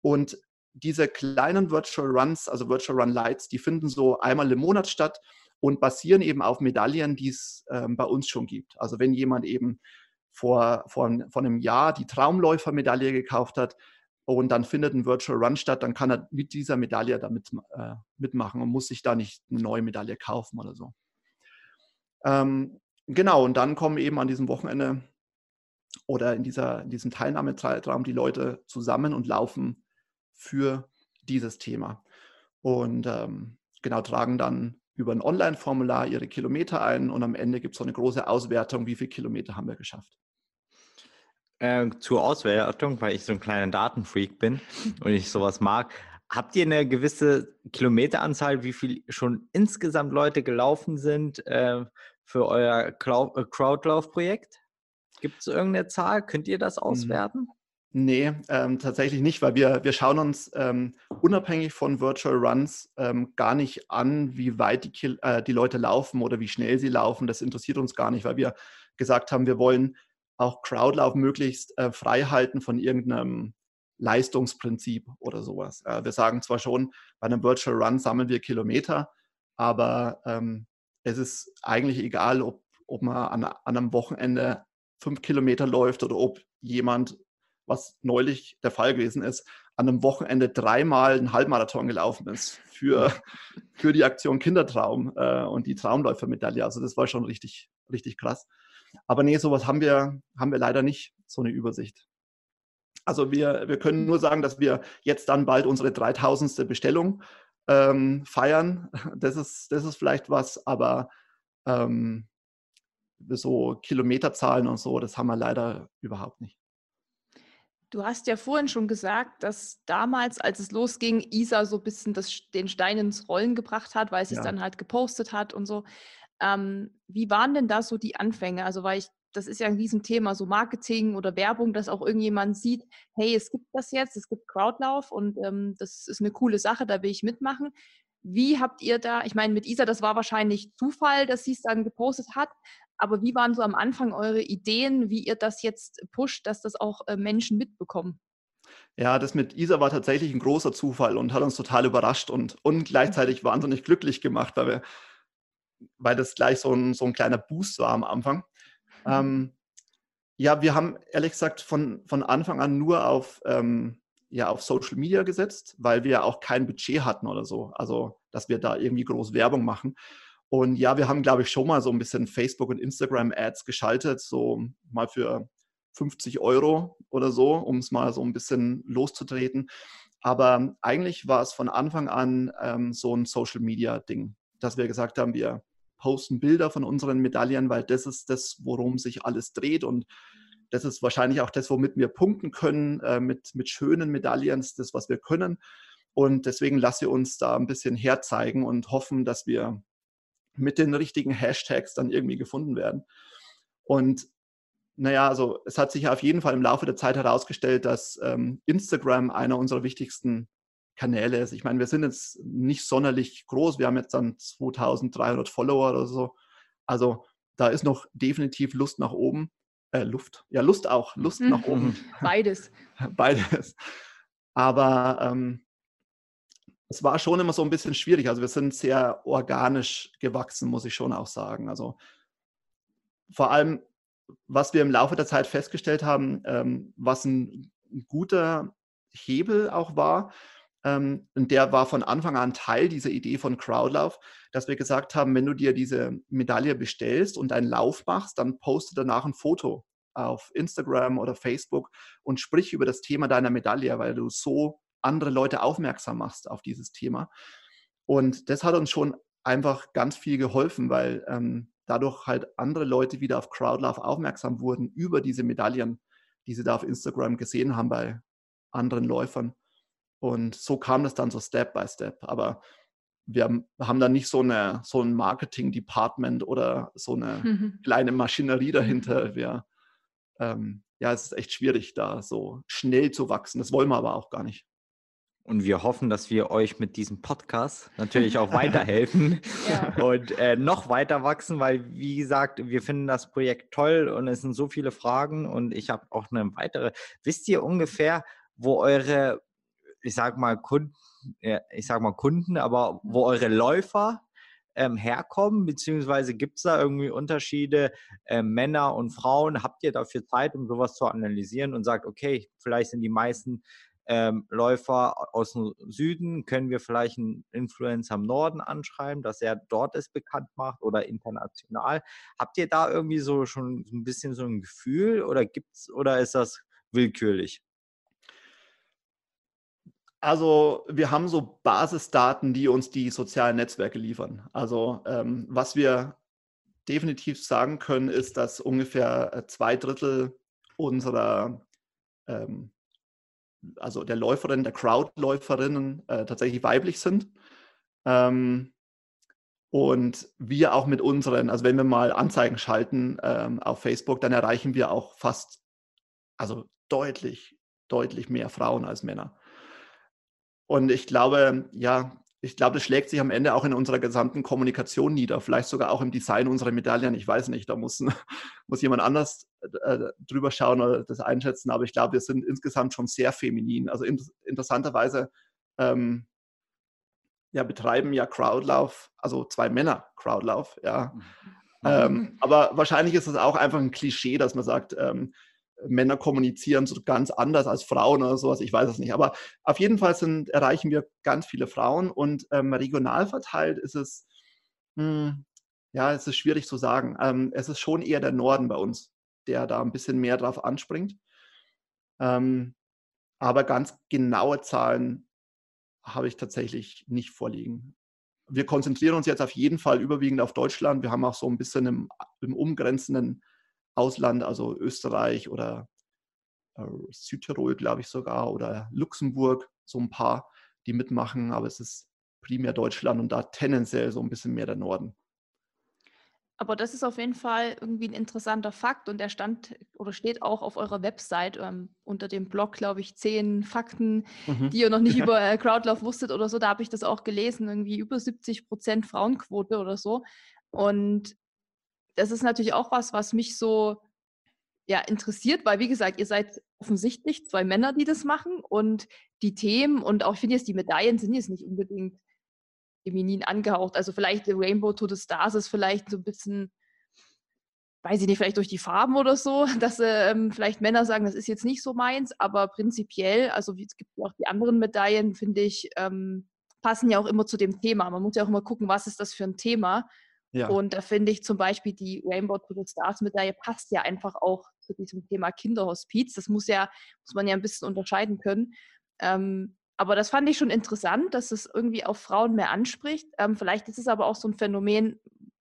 Und diese kleinen Virtual Runs, also Virtual Run Lights, die finden so einmal im Monat statt und basieren eben auf Medaillen, die es ähm, bei uns schon gibt. Also wenn jemand eben vor, vor, vor einem Jahr die Traumläufer-Medaille gekauft hat, und dann findet ein Virtual Run statt, dann kann er mit dieser Medaille damit äh, mitmachen und muss sich da nicht eine neue Medaille kaufen oder so. Ähm, genau, und dann kommen eben an diesem Wochenende oder in, dieser, in diesem Teilnahmezeitraum die Leute zusammen und laufen für dieses Thema. Und ähm, genau, tragen dann über ein Online-Formular ihre Kilometer ein und am Ende gibt es so eine große Auswertung, wie viele Kilometer haben wir geschafft äh, zur Auswertung, weil ich so ein kleiner Datenfreak bin und ich sowas mag. Habt ihr eine gewisse Kilometeranzahl, wie viel schon insgesamt Leute gelaufen sind äh, für euer äh, Crowdlauf-Projekt? Gibt es irgendeine Zahl? Könnt ihr das hm. auswerten? Nee, ähm, tatsächlich nicht, weil wir, wir schauen uns ähm, unabhängig von Virtual Runs ähm, gar nicht an, wie weit die, äh, die Leute laufen oder wie schnell sie laufen. Das interessiert uns gar nicht, weil wir gesagt haben, wir wollen auch Crowdlauf möglichst äh, frei halten von irgendeinem Leistungsprinzip oder sowas. Äh, wir sagen zwar schon, bei einem Virtual Run sammeln wir Kilometer, aber ähm, es ist eigentlich egal, ob, ob man an, an einem Wochenende fünf Kilometer läuft oder ob jemand, was neulich der Fall gewesen ist, an einem Wochenende dreimal einen Halbmarathon gelaufen ist für, für die Aktion Kindertraum äh, und die Traumläufermedaille. Also das war schon richtig, richtig krass. Aber nee, sowas haben wir, haben wir leider nicht, so eine Übersicht. Also wir, wir können nur sagen, dass wir jetzt dann bald unsere 3000. Bestellung ähm, feiern. Das ist, das ist vielleicht was, aber ähm, so Kilometerzahlen und so, das haben wir leider überhaupt nicht. Du hast ja vorhin schon gesagt, dass damals, als es losging, Isa so ein bisschen das, den Stein ins Rollen gebracht hat, weil sie ja. es dann halt gepostet hat und so. Ähm, wie waren denn da so die Anfänge? Also, weil ich, das ist ja ein Riesenthema, so Marketing oder Werbung, dass auch irgendjemand sieht, hey, es gibt das jetzt, es gibt Crowdlauf und ähm, das ist eine coole Sache, da will ich mitmachen. Wie habt ihr da, ich meine, mit Isa, das war wahrscheinlich Zufall, dass sie es dann gepostet hat, aber wie waren so am Anfang eure Ideen, wie ihr das jetzt pusht, dass das auch äh, Menschen mitbekommen? Ja, das mit Isa war tatsächlich ein großer Zufall und hat uns total überrascht und, und gleichzeitig wahnsinnig glücklich gemacht, weil wir weil das gleich so ein, so ein kleiner Boost war am Anfang. Mhm. Ähm, ja, wir haben ehrlich gesagt von, von Anfang an nur auf, ähm, ja, auf Social Media gesetzt, weil wir auch kein Budget hatten oder so. Also, dass wir da irgendwie groß Werbung machen. Und ja, wir haben, glaube ich, schon mal so ein bisschen Facebook- und Instagram-Ads geschaltet, so mal für 50 Euro oder so, um es mal so ein bisschen loszutreten. Aber eigentlich war es von Anfang an ähm, so ein Social-Media-Ding dass wir gesagt haben, wir posten Bilder von unseren Medaillen, weil das ist das, worum sich alles dreht und das ist wahrscheinlich auch das, womit wir punkten können, äh, mit, mit schönen Medaillen, das, was wir können. Und deswegen lassen wir uns da ein bisschen herzeigen und hoffen, dass wir mit den richtigen Hashtags dann irgendwie gefunden werden. Und naja, also es hat sich auf jeden Fall im Laufe der Zeit herausgestellt, dass ähm, Instagram einer unserer wichtigsten Kanäle ist. Ich meine, wir sind jetzt nicht sonderlich groß. Wir haben jetzt dann 2300 Follower oder so. Also da ist noch definitiv Lust nach oben. Äh, Luft. Ja, Lust auch. Lust mhm. nach oben. Beides. Beides. Aber ähm, es war schon immer so ein bisschen schwierig. Also wir sind sehr organisch gewachsen, muss ich schon auch sagen. Also vor allem, was wir im Laufe der Zeit festgestellt haben, ähm, was ein, ein guter Hebel auch war, ähm, und der war von Anfang an Teil dieser Idee von Crowdlauf, dass wir gesagt haben, wenn du dir diese Medaille bestellst und einen Lauf machst, dann poste danach ein Foto auf Instagram oder Facebook und sprich über das Thema deiner Medaille, weil du so andere Leute aufmerksam machst auf dieses Thema. Und das hat uns schon einfach ganz viel geholfen, weil ähm, dadurch halt andere Leute wieder auf Crowdlove aufmerksam wurden über diese Medaillen, die sie da auf Instagram gesehen haben bei anderen Läufern. Und so kam das dann so Step by Step. Aber wir haben da nicht so, eine, so ein Marketing-Department oder so eine mhm. kleine Maschinerie dahinter. Wir, ähm, ja, es ist echt schwierig, da so schnell zu wachsen. Das wollen wir aber auch gar nicht. Und wir hoffen, dass wir euch mit diesem Podcast natürlich auch weiterhelfen ja. und äh, noch weiter wachsen, weil, wie gesagt, wir finden das Projekt toll und es sind so viele Fragen und ich habe auch eine weitere. Wisst ihr ungefähr, wo eure, ich sag mal, Kunden, ich sag mal Kunden, aber wo eure Läufer ähm, herkommen, beziehungsweise gibt es da irgendwie Unterschiede, äh, Männer und Frauen? Habt ihr dafür Zeit, um sowas zu analysieren und sagt, okay, vielleicht sind die meisten ähm, Läufer aus dem Süden, können wir vielleicht einen Influencer im Norden anschreiben, dass er dort es bekannt macht oder international. Habt ihr da irgendwie so schon ein bisschen so ein Gefühl oder gibt's oder ist das willkürlich? Also wir haben so Basisdaten, die uns die sozialen Netzwerke liefern. Also ähm, was wir definitiv sagen können, ist, dass ungefähr äh, zwei Drittel unserer ähm, also der Läuferin, der Crowdläuferinnen äh, tatsächlich weiblich sind. Ähm, und wir auch mit unseren, also wenn wir mal Anzeigen schalten ähm, auf Facebook, dann erreichen wir auch fast, also deutlich, deutlich mehr Frauen als Männer. Und ich glaube, ja, ich glaube, das schlägt sich am Ende auch in unserer gesamten Kommunikation nieder, vielleicht sogar auch im Design unserer Medaillen. Ich weiß nicht, da muss, muss jemand anders äh, drüber schauen oder das einschätzen, aber ich glaube, wir sind insgesamt schon sehr feminin. Also in, interessanterweise ähm, ja, betreiben ja Crowdlauf, also zwei Männer Crowdlauf, ja. Mhm. Ähm, aber wahrscheinlich ist es auch einfach ein Klischee, dass man sagt, ähm, Männer kommunizieren so ganz anders als Frauen oder sowas, ich weiß es nicht. Aber auf jeden Fall sind, erreichen wir ganz viele Frauen und ähm, regional verteilt ist es, mh, hm, ja, es ist schwierig zu sagen. Ähm, es ist schon eher der Norden bei uns, der da ein bisschen mehr drauf anspringt. Ähm, aber ganz genaue Zahlen habe ich tatsächlich nicht vorliegen. Wir konzentrieren uns jetzt auf jeden Fall überwiegend auf Deutschland. Wir haben auch so ein bisschen im, im umgrenzenden Ausland, also Österreich oder äh, Südtirol, glaube ich sogar, oder Luxemburg, so ein paar, die mitmachen, aber es ist primär Deutschland und da tendenziell so ein bisschen mehr der Norden. Aber das ist auf jeden Fall irgendwie ein interessanter Fakt und der stand oder steht auch auf eurer Website ähm, unter dem Blog, glaube ich, zehn Fakten, mhm. die ihr noch nicht über äh, Crowdlove wusstet oder so. Da habe ich das auch gelesen, irgendwie über 70 Prozent Frauenquote oder so. Und das ist natürlich auch was, was mich so ja, interessiert, weil wie gesagt, ihr seid offensichtlich zwei Männer, die das machen und die Themen und auch, ich finde jetzt, die Medaillen sind jetzt nicht unbedingt feminin angehaucht. Also vielleicht Rainbow to the Stars ist vielleicht so ein bisschen, weiß ich nicht, vielleicht durch die Farben oder so, dass ähm, vielleicht Männer sagen, das ist jetzt nicht so meins, aber prinzipiell, also es gibt auch die anderen Medaillen, finde ich, ähm, passen ja auch immer zu dem Thema. Man muss ja auch immer gucken, was ist das für ein Thema. Ja. Und da finde ich zum Beispiel die Rainbow to the Stars Medaille passt ja einfach auch zu diesem Thema Kinderhospiz. Das muss ja, muss man ja ein bisschen unterscheiden können. Ähm, aber das fand ich schon interessant, dass es irgendwie auf Frauen mehr anspricht. Ähm, vielleicht ist es aber auch so ein Phänomen,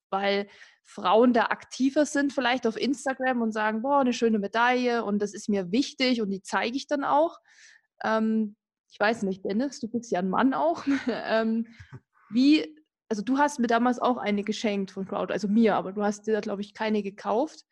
weil Frauen da aktiver sind, vielleicht auf Instagram und sagen, boah, eine schöne Medaille und das ist mir wichtig und die zeige ich dann auch. Ähm, ich weiß nicht, Dennis, du bist ja ein Mann auch. ähm, wie also du hast mir damals auch eine geschenkt von Crowd, also mir, aber du hast dir da, glaube ich, keine gekauft.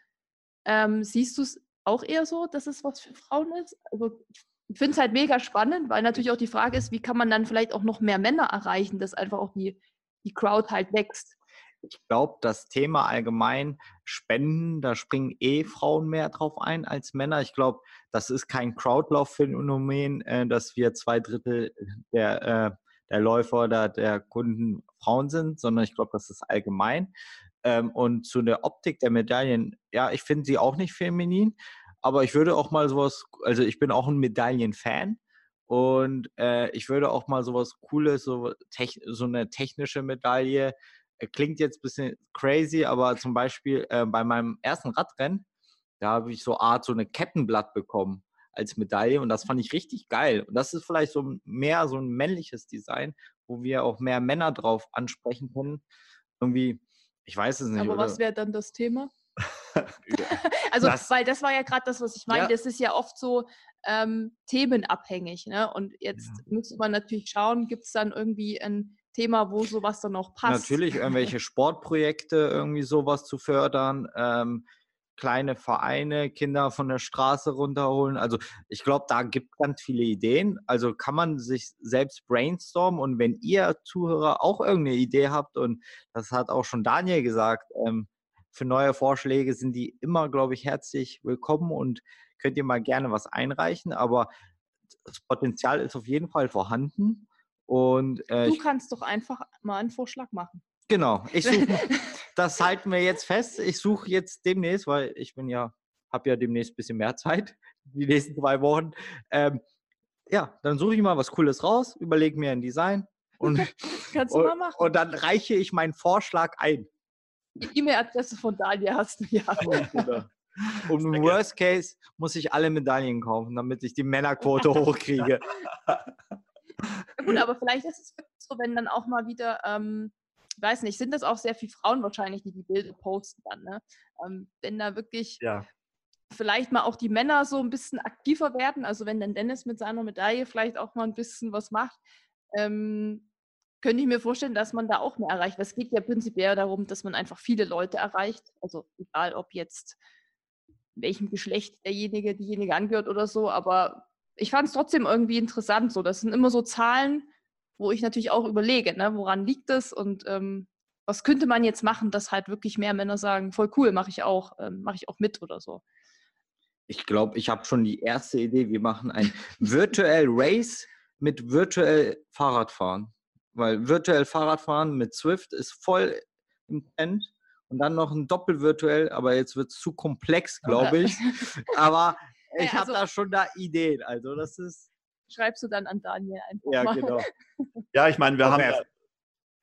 Ähm, siehst du es auch eher so, dass es was für Frauen ist? Also ich finde es halt mega spannend, weil natürlich auch die Frage ist, wie kann man dann vielleicht auch noch mehr Männer erreichen, dass einfach auch die, die Crowd halt wächst. Ich glaube, das Thema allgemein Spenden, da springen eh Frauen mehr drauf ein als Männer. Ich glaube, das ist kein Crowdlauf-Phänomen, äh, dass wir zwei Drittel der äh, der Läufer oder der Kunden Frauen sind, sondern ich glaube, das ist allgemein. Ähm, und zu der Optik der Medaillen, ja, ich finde sie auch nicht feminin, aber ich würde auch mal sowas, also ich bin auch ein Medaillenfan Und äh, ich würde auch mal sowas Cooles, so, so eine technische Medaille, äh, klingt jetzt ein bisschen crazy, aber zum Beispiel äh, bei meinem ersten Radrennen, da habe ich so Art so eine Kettenblatt bekommen als Medaille und das fand ich richtig geil. Und das ist vielleicht so mehr so ein männliches Design, wo wir auch mehr Männer drauf ansprechen können. Irgendwie, ich weiß es nicht. Aber oder? was wäre dann das Thema? also, das, weil das war ja gerade das, was ich meine. Ja. Das ist ja oft so ähm, themenabhängig. Ne? Und jetzt ja. muss man natürlich schauen, gibt es dann irgendwie ein Thema, wo sowas dann auch passt. Natürlich irgendwelche Sportprojekte, irgendwie sowas zu fördern. Ähm, kleine Vereine, Kinder von der Straße runterholen. Also ich glaube, da gibt es ganz viele Ideen. Also kann man sich selbst brainstormen und wenn ihr Zuhörer auch irgendeine Idee habt und das hat auch schon Daniel gesagt, ähm, für neue Vorschläge sind die immer, glaube ich, herzlich willkommen und könnt ihr mal gerne was einreichen. Aber das Potenzial ist auf jeden Fall vorhanden. Und, äh, du kannst doch einfach mal einen Vorschlag machen. Genau, ich suche, das halten wir jetzt fest. Ich suche jetzt demnächst, weil ich bin ja, habe ja demnächst ein bisschen mehr Zeit, die nächsten zwei Wochen. Ähm, ja, dann suche ich mal was Cooles raus, überlege mir ein Design und, Kannst du und, mal machen. und dann reiche ich meinen Vorschlag ein. Die E-Mail-Adresse von Daniel hast du ja. Genau. Und im Worst Case muss ich alle Medaillen kaufen, damit ich die Männerquote hochkriege. Ja gut, aber vielleicht ist es so, wenn dann auch mal wieder ähm, weiß nicht, sind das auch sehr viele Frauen wahrscheinlich, die die Bilder posten dann, ne? Ähm, wenn da wirklich ja. vielleicht mal auch die Männer so ein bisschen aktiver werden, also wenn dann Dennis mit seiner Medaille vielleicht auch mal ein bisschen was macht, ähm, könnte ich mir vorstellen, dass man da auch mehr erreicht. Es geht ja prinzipiell darum, dass man einfach viele Leute erreicht, also egal ob jetzt welchem Geschlecht derjenige, diejenige angehört oder so, aber ich fand es trotzdem irgendwie interessant. So, das sind immer so Zahlen, wo ich natürlich auch überlege, ne, woran liegt es und ähm, was könnte man jetzt machen, dass halt wirklich mehr Männer sagen, voll cool, mache ich auch, ähm, mache ich auch mit oder so. Ich glaube, ich habe schon die erste Idee. Wir machen ein virtuell Race mit virtuell Fahrradfahren. Weil virtuell Fahrradfahren mit Swift ist voll im Trend. Und dann noch ein Doppelvirtuell, aber jetzt wird es zu komplex, glaube ich. aber ich ja, also, habe da schon da Ideen. Also das ist schreibst du dann an Daniel einfach ja, mal. Genau. Ja, ich meine, wir haben ja,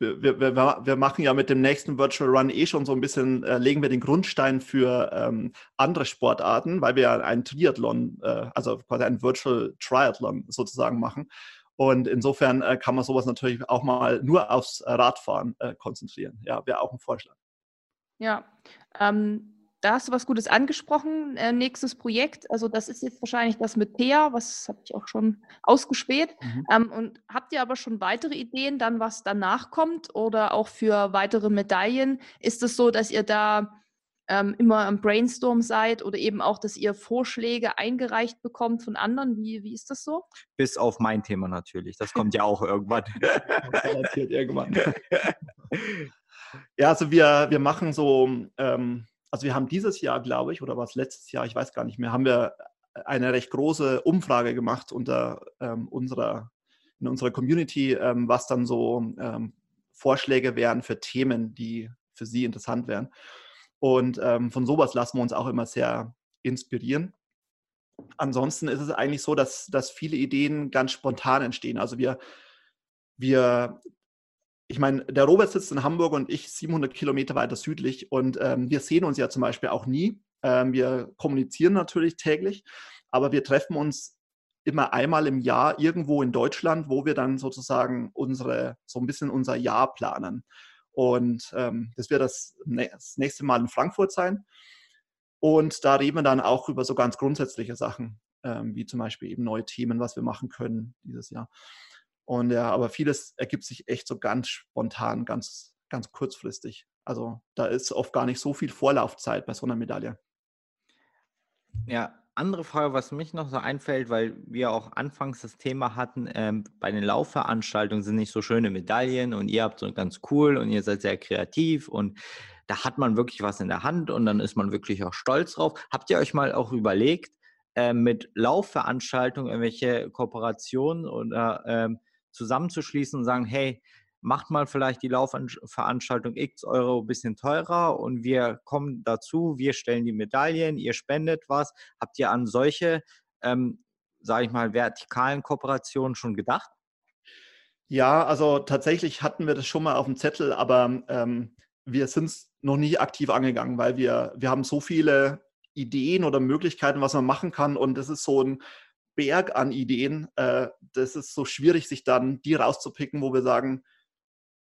wir, wir, wir, machen ja mit dem nächsten Virtual Run eh schon so ein bisschen, äh, legen wir den Grundstein für ähm, andere Sportarten, weil wir ja einen Triathlon, äh, also quasi einen Virtual Triathlon sozusagen machen. Und insofern äh, kann man sowas natürlich auch mal nur aufs Radfahren äh, konzentrieren. Ja, wäre auch ein Vorschlag. Ja, ähm, da hast du was Gutes angesprochen. Äh, nächstes Projekt, also das ist jetzt wahrscheinlich das mit Thea, was habe ich auch schon ausgespäht. Mhm. Ähm, und habt ihr aber schon weitere Ideen, dann was danach kommt oder auch für weitere Medaillen? Ist es so, dass ihr da ähm, immer am Brainstorm seid oder eben auch, dass ihr Vorschläge eingereicht bekommt von anderen? Wie, wie ist das so? Bis auf mein Thema natürlich. Das kommt ja auch irgendwann. irgendwann. ja, also wir, wir machen so ähm, also wir haben dieses Jahr, glaube ich, oder was letztes Jahr, ich weiß gar nicht mehr, haben wir eine recht große Umfrage gemacht unter ähm, unserer, in unserer Community, ähm, was dann so ähm, Vorschläge wären für Themen, die für Sie interessant wären. Und ähm, von sowas lassen wir uns auch immer sehr inspirieren. Ansonsten ist es eigentlich so, dass, dass viele Ideen ganz spontan entstehen. Also wir, wir ich meine, der Robert sitzt in Hamburg und ich 700 Kilometer weiter südlich und ähm, wir sehen uns ja zum Beispiel auch nie. Ähm, wir kommunizieren natürlich täglich, aber wir treffen uns immer einmal im Jahr irgendwo in Deutschland, wo wir dann sozusagen unsere, so ein bisschen unser Jahr planen. Und ähm, das wird das, das nächste Mal in Frankfurt sein. Und da reden wir dann auch über so ganz grundsätzliche Sachen, ähm, wie zum Beispiel eben neue Themen, was wir machen können dieses Jahr. Und ja, aber vieles ergibt sich echt so ganz spontan, ganz, ganz kurzfristig. Also da ist oft gar nicht so viel Vorlaufzeit bei so einer Medaille. Ja, andere Frage, was mich noch so einfällt, weil wir auch anfangs das Thema hatten, ähm, bei den Laufveranstaltungen sind nicht so schöne Medaillen und ihr habt so ganz cool und ihr seid sehr kreativ und da hat man wirklich was in der Hand und dann ist man wirklich auch stolz drauf. Habt ihr euch mal auch überlegt, äh, mit Laufveranstaltungen irgendwelche Kooperationen oder ähm, zusammenzuschließen und sagen, hey, macht mal vielleicht die Laufveranstaltung X Euro ein bisschen teurer und wir kommen dazu, wir stellen die Medaillen, ihr spendet was. Habt ihr an solche ähm, sage ich mal, vertikalen Kooperationen schon gedacht? Ja, also tatsächlich hatten wir das schon mal auf dem Zettel, aber ähm, wir sind es noch nie aktiv angegangen, weil wir, wir haben so viele Ideen oder Möglichkeiten, was man machen kann und das ist so ein Berg an Ideen. Äh, das ist so schwierig, sich dann die rauszupicken, wo wir sagen,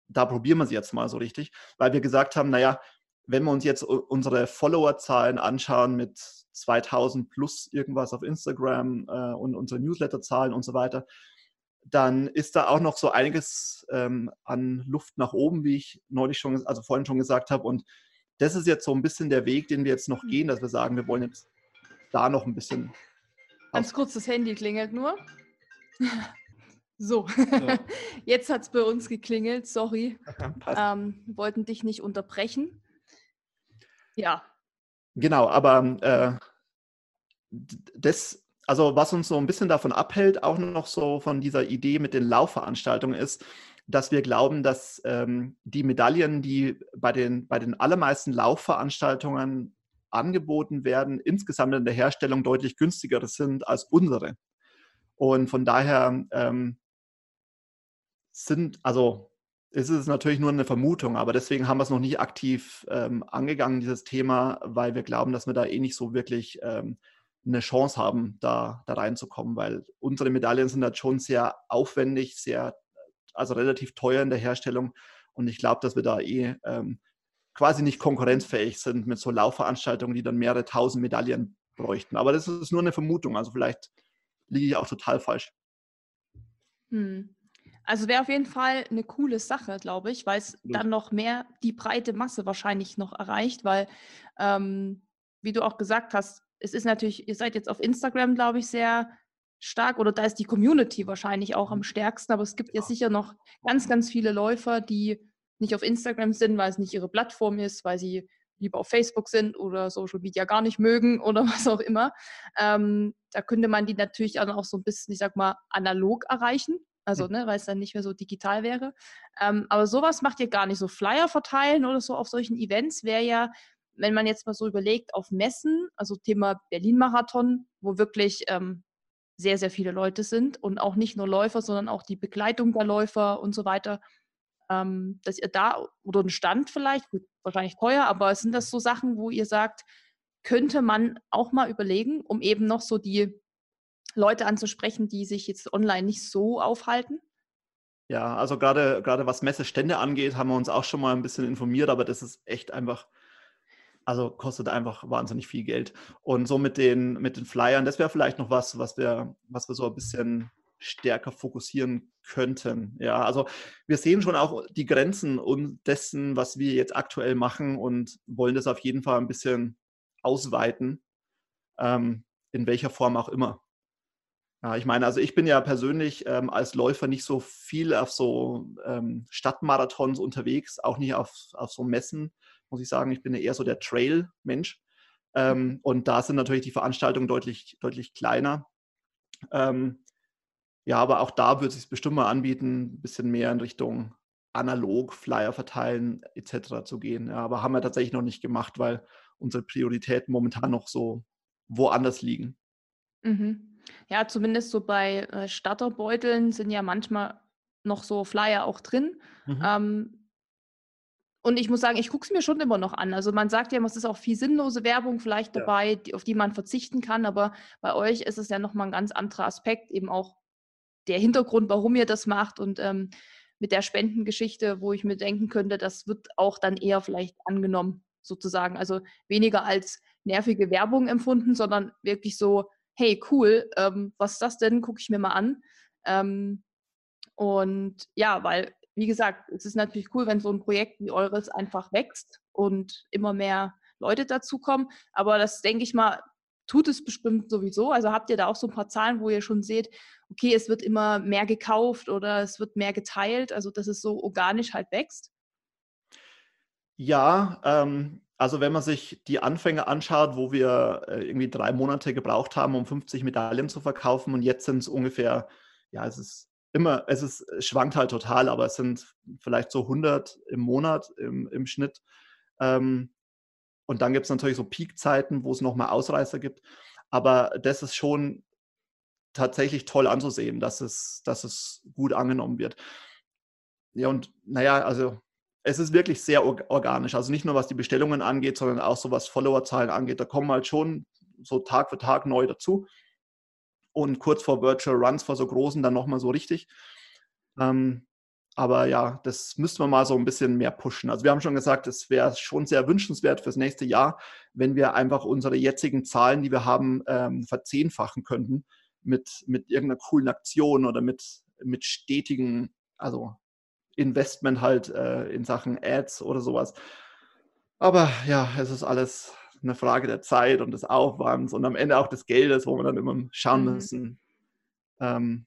da probieren wir sie jetzt mal so richtig, weil wir gesagt haben, naja, wenn wir uns jetzt unsere Follower-Zahlen anschauen mit 2000 plus irgendwas auf Instagram äh, und unsere Newsletter-Zahlen und so weiter, dann ist da auch noch so einiges ähm, an Luft nach oben, wie ich neulich schon, also vorhin schon gesagt habe. Und das ist jetzt so ein bisschen der Weg, den wir jetzt noch hm. gehen, dass wir sagen, wir wollen jetzt da noch ein bisschen. Ganz kurz, das Handy klingelt nur. So, ja. jetzt hat es bei uns geklingelt, sorry. ähm, wollten dich nicht unterbrechen. Ja. Genau, aber äh, das, also was uns so ein bisschen davon abhält, auch noch so von dieser Idee mit den Laufveranstaltungen ist, dass wir glauben, dass ähm, die Medaillen, die bei den, bei den allermeisten Laufveranstaltungen angeboten werden, insgesamt in der Herstellung deutlich günstiger sind als unsere. Und von daher ähm, sind, also ist es natürlich nur eine Vermutung, aber deswegen haben wir es noch nie aktiv ähm, angegangen, dieses Thema, weil wir glauben, dass wir da eh nicht so wirklich ähm, eine Chance haben, da, da reinzukommen, weil unsere Medaillen sind halt schon sehr aufwendig, sehr, also relativ teuer in der Herstellung und ich glaube, dass wir da eh ähm, quasi nicht konkurrenzfähig sind mit so Laufveranstaltungen, die dann mehrere tausend Medaillen bräuchten. Aber das ist nur eine Vermutung, also vielleicht liege ich auch total falsch. Hm. Also wäre auf jeden Fall eine coole Sache, glaube ich, weil es dann noch mehr die breite Masse wahrscheinlich noch erreicht, weil, ähm, wie du auch gesagt hast, es ist natürlich, ihr seid jetzt auf Instagram, glaube ich, sehr stark oder da ist die Community wahrscheinlich auch am mhm. stärksten, aber es gibt ja sicher noch ganz, ganz viele Läufer, die nicht auf Instagram sind, weil es nicht ihre Plattform ist, weil sie lieber auf Facebook sind oder Social Media gar nicht mögen oder was auch immer. Ähm, da könnte man die natürlich auch so ein bisschen, ich sag mal, analog erreichen. Also, ne, weil es dann nicht mehr so digital wäre. Ähm, aber sowas macht ihr gar nicht. So Flyer verteilen oder so auf solchen Events wäre ja, wenn man jetzt mal so überlegt, auf Messen, also Thema Berlin-Marathon, wo wirklich ähm, sehr, sehr viele Leute sind und auch nicht nur Läufer, sondern auch die Begleitung der Läufer und so weiter, ähm, dass ihr da oder ein Stand vielleicht, gut, wahrscheinlich teuer, aber sind das so Sachen, wo ihr sagt, könnte man auch mal überlegen, um eben noch so die Leute anzusprechen, die sich jetzt online nicht so aufhalten? Ja, also gerade, gerade was Messestände angeht, haben wir uns auch schon mal ein bisschen informiert, aber das ist echt einfach, also kostet einfach wahnsinnig viel Geld. Und so mit den, mit den Flyern, das wäre vielleicht noch was, was wir, was wir so ein bisschen stärker fokussieren könnten. Ja, also wir sehen schon auch die Grenzen dessen, was wir jetzt aktuell machen und wollen das auf jeden Fall ein bisschen ausweiten, ähm, in welcher Form auch immer. Ja, ich meine, also ich bin ja persönlich ähm, als Läufer nicht so viel auf so ähm, Stadtmarathons unterwegs, auch nicht auf, auf so Messen, muss ich sagen. Ich bin ja eher so der Trail-Mensch. Ähm, und da sind natürlich die Veranstaltungen deutlich, deutlich kleiner. Ähm, ja, aber auch da würde es sich bestimmt mal anbieten, ein bisschen mehr in Richtung analog Flyer verteilen etc. zu gehen. Ja, aber haben wir tatsächlich noch nicht gemacht, weil unsere Prioritäten momentan noch so woanders liegen. Mhm. Ja, zumindest so bei äh, Starterbeuteln sind ja manchmal noch so Flyer auch drin. Mhm. Ähm, und ich muss sagen, ich gucke es mir schon immer noch an. Also man sagt ja, es ist auch viel sinnlose Werbung vielleicht ja. dabei, die, auf die man verzichten kann. Aber bei euch ist es ja nochmal ein ganz anderer Aspekt, eben auch der Hintergrund, warum ihr das macht und ähm, mit der Spendengeschichte, wo ich mir denken könnte, das wird auch dann eher vielleicht angenommen, sozusagen. Also weniger als nervige Werbung empfunden, sondern wirklich so, hey, cool, ähm, was ist das denn? Gucke ich mir mal an. Ähm, und ja, weil, wie gesagt, es ist natürlich cool, wenn so ein Projekt wie eures einfach wächst und immer mehr Leute dazukommen. Aber das, denke ich mal, tut es bestimmt sowieso. Also habt ihr da auch so ein paar Zahlen, wo ihr schon seht, okay, es wird immer mehr gekauft oder es wird mehr geteilt, also dass es so organisch halt wächst? Ja, ähm, also wenn man sich die Anfänge anschaut, wo wir äh, irgendwie drei Monate gebraucht haben, um 50 Medaillen zu verkaufen und jetzt sind es ungefähr, ja, es ist immer, es ist, es schwankt halt total, aber es sind vielleicht so 100 im Monat im, im Schnitt. Ähm, und dann gibt es natürlich so Peakzeiten, wo es nochmal Ausreißer gibt. Aber das ist schon tatsächlich toll anzusehen, dass es, dass es gut angenommen wird. Ja, und naja, also es ist wirklich sehr organisch. Also nicht nur was die Bestellungen angeht, sondern auch so was Followerzahlen angeht. Da kommen halt schon so Tag für Tag neu dazu. Und kurz vor Virtual Runs, vor so großen, dann nochmal so richtig. Ähm, aber ja, das müssten wir mal so ein bisschen mehr pushen. Also wir haben schon gesagt, es wäre schon sehr wünschenswert fürs nächste Jahr, wenn wir einfach unsere jetzigen Zahlen, die wir haben, ähm, verzehnfachen könnten mit, mit irgendeiner coolen Aktion oder mit, mit stetigen, also Investment halt äh, in Sachen Ads oder sowas. Aber ja, es ist alles eine Frage der Zeit und des Aufwands und am Ende auch des Geldes, wo wir dann immer schauen mhm. müssen, ähm,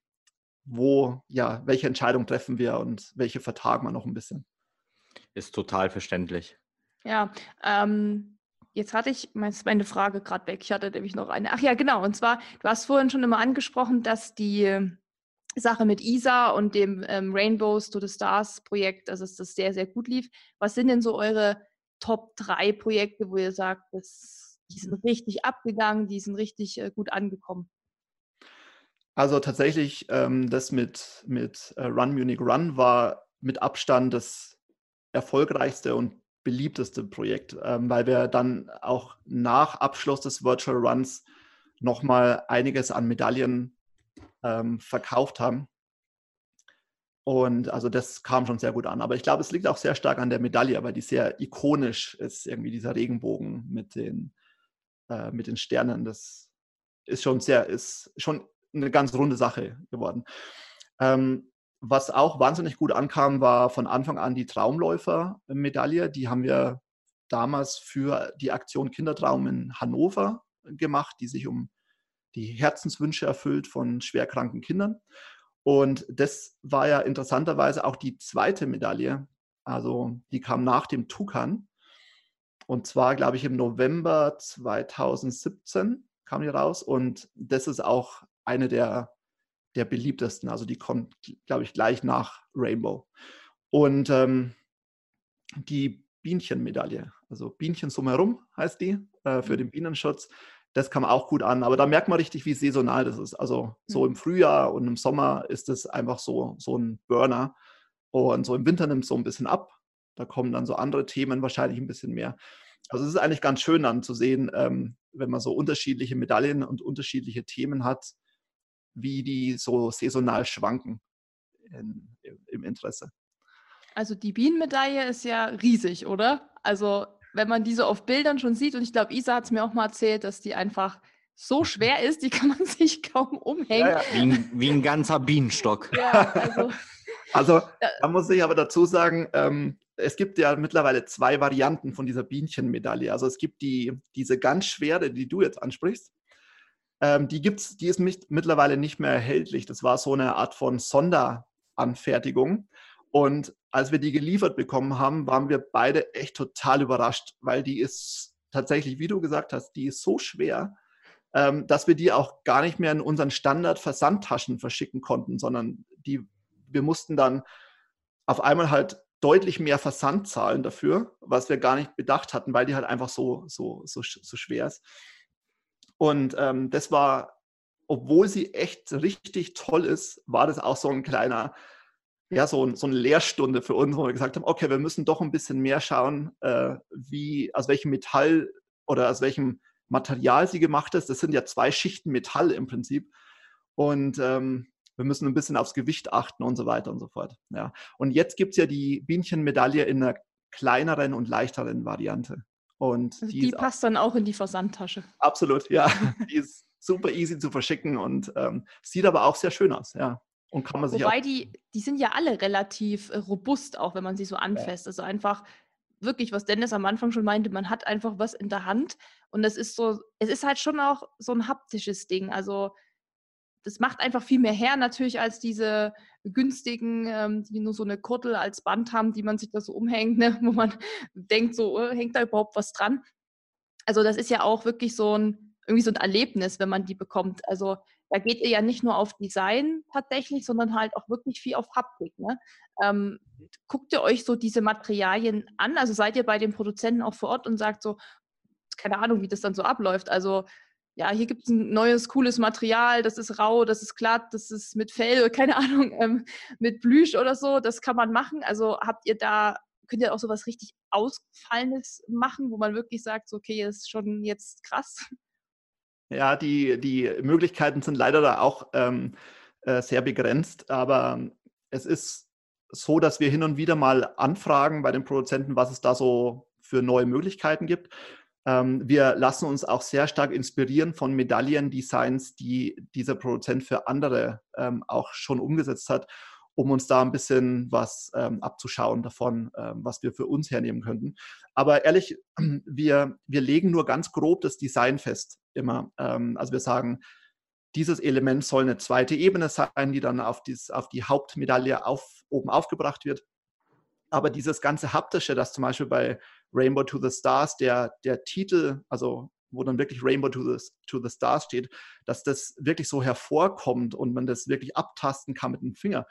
wo, ja, welche Entscheidung treffen wir und welche vertagen wir noch ein bisschen. Ist total verständlich. Ja, ähm, jetzt hatte ich meine Frage gerade weg. Ich hatte nämlich noch eine. Ach ja, genau. Und zwar, du hast vorhin schon immer angesprochen, dass die Sache mit ISA und dem ähm, Rainbows to the Stars Projekt, also dass das sehr, sehr gut lief. Was sind denn so eure Top 3 Projekte, wo ihr sagt, das, die sind richtig abgegangen, die sind richtig äh, gut angekommen? Also tatsächlich, ähm, das mit, mit äh, Run Munich Run war mit Abstand das erfolgreichste und beliebteste Projekt, ähm, weil wir dann auch nach Abschluss des Virtual Runs nochmal einiges an Medaillen ähm, verkauft haben. Und also das kam schon sehr gut an. Aber ich glaube, es liegt auch sehr stark an der Medaille, weil die sehr ikonisch ist, irgendwie dieser Regenbogen mit den, äh, mit den Sternen. Das ist schon sehr, ist schon eine ganz runde Sache geworden. Ähm, was auch wahnsinnig gut ankam, war von Anfang an die Traumläufer-Medaille. Die haben wir damals für die Aktion Kindertraum in Hannover gemacht, die sich um die Herzenswünsche erfüllt von schwerkranken Kindern. Und das war ja interessanterweise auch die zweite Medaille. Also die kam nach dem Tukan. Und zwar, glaube ich, im November 2017 kam die raus. Und das ist auch eine der, der beliebtesten. Also die kommt, glaube ich, gleich nach Rainbow. Und ähm, die Bienchenmedaille, also Bienchen sumherum heißt die, äh, für mhm. den Bienenschutz, das kam auch gut an. Aber da merkt man richtig, wie saisonal das ist. Also so mhm. im Frühjahr und im Sommer ist es einfach so, so ein Burner. Und so im Winter nimmt es so ein bisschen ab. Da kommen dann so andere Themen wahrscheinlich ein bisschen mehr. Also es ist eigentlich ganz schön dann zu sehen, ähm, wenn man so unterschiedliche Medaillen und unterschiedliche Themen hat, wie die so saisonal schwanken in, im Interesse. Also die Bienenmedaille ist ja riesig, oder? Also wenn man die so auf Bildern schon sieht, und ich glaube, Isa hat es mir auch mal erzählt, dass die einfach so schwer ist, die kann man sich kaum umhängen. Ja, ja. Wie, ein, wie, ein, ganzer Bienenstock. Ja, also, also da muss ich aber dazu sagen, ähm, es gibt ja mittlerweile zwei Varianten von dieser Bienchenmedaille. Also es gibt die, diese ganz schwere, die du jetzt ansprichst. Ähm, die gibt's, die ist mit, mittlerweile nicht mehr erhältlich. Das war so eine Art von Sonderanfertigung. Und als wir die geliefert bekommen haben, waren wir beide echt total überrascht, weil die ist tatsächlich, wie du gesagt hast, die ist so schwer, ähm, dass wir die auch gar nicht mehr in unseren Standard-Versandtaschen verschicken konnten, sondern die, wir mussten dann auf einmal halt deutlich mehr Versand zahlen dafür, was wir gar nicht bedacht hatten, weil die halt einfach so, so, so, so schwer ist. Und ähm, das war, obwohl sie echt richtig toll ist, war das auch so ein kleiner ja, so, so eine Lehrstunde für uns, wo wir gesagt haben, okay, wir müssen doch ein bisschen mehr schauen, äh, wie, aus welchem Metall oder aus welchem Material sie gemacht ist. Das sind ja zwei Schichten Metall im Prinzip. Und ähm, wir müssen ein bisschen aufs Gewicht achten und so weiter und so fort. Ja. Und jetzt gibt es ja die Bienchenmedaille in einer kleineren und leichteren Variante. Und also die, die passt auch, dann auch in die Versandtasche. Absolut, ja. die ist super easy zu verschicken und ähm, sieht aber auch sehr schön aus, ja. Und kann man sich Wobei die, die sind ja alle relativ äh, robust, auch wenn man sie so anfasst. Ja. Also einfach wirklich, was Dennis am Anfang schon meinte, man hat einfach was in der Hand und es ist so, es ist halt schon auch so ein haptisches Ding. Also das macht einfach viel mehr her natürlich als diese günstigen, ähm, die nur so eine Kurtel als Band haben, die man sich da so umhängt, ne? wo man denkt, so oh, hängt da überhaupt was dran. Also das ist ja auch wirklich so ein irgendwie so ein Erlebnis, wenn man die bekommt. Also da geht ihr ja nicht nur auf Design tatsächlich, sondern halt auch wirklich viel auf Haptik. Ne? Ähm, guckt ihr euch so diese Materialien an? Also seid ihr bei den Produzenten auch vor Ort und sagt so, keine Ahnung, wie das dann so abläuft. Also ja, hier gibt es ein neues, cooles Material, das ist rau, das ist glatt, das ist mit Fell, keine Ahnung, ähm, mit Plüsch oder so, das kann man machen. Also habt ihr da, könnt ihr auch so was richtig Ausgefallenes machen, wo man wirklich sagt, so, okay, ist schon jetzt krass? Ja, die, die Möglichkeiten sind leider da auch ähm, äh, sehr begrenzt, aber es ist so, dass wir hin und wieder mal anfragen bei den Produzenten, was es da so für neue Möglichkeiten gibt. Ähm, wir lassen uns auch sehr stark inspirieren von Medaillendesigns, die dieser Produzent für andere ähm, auch schon umgesetzt hat, um uns da ein bisschen was ähm, abzuschauen davon, was wir für uns hernehmen könnten. Aber ehrlich, wir, wir legen nur ganz grob das Design fest immer. Also wir sagen, dieses Element soll eine zweite Ebene sein, die dann auf, dies, auf die Hauptmedaille auf, oben aufgebracht wird. Aber dieses ganze Haptische, das zum Beispiel bei Rainbow to the Stars, der, der Titel, also wo dann wirklich Rainbow to the, to the Stars steht, dass das wirklich so hervorkommt und man das wirklich abtasten kann mit dem Finger.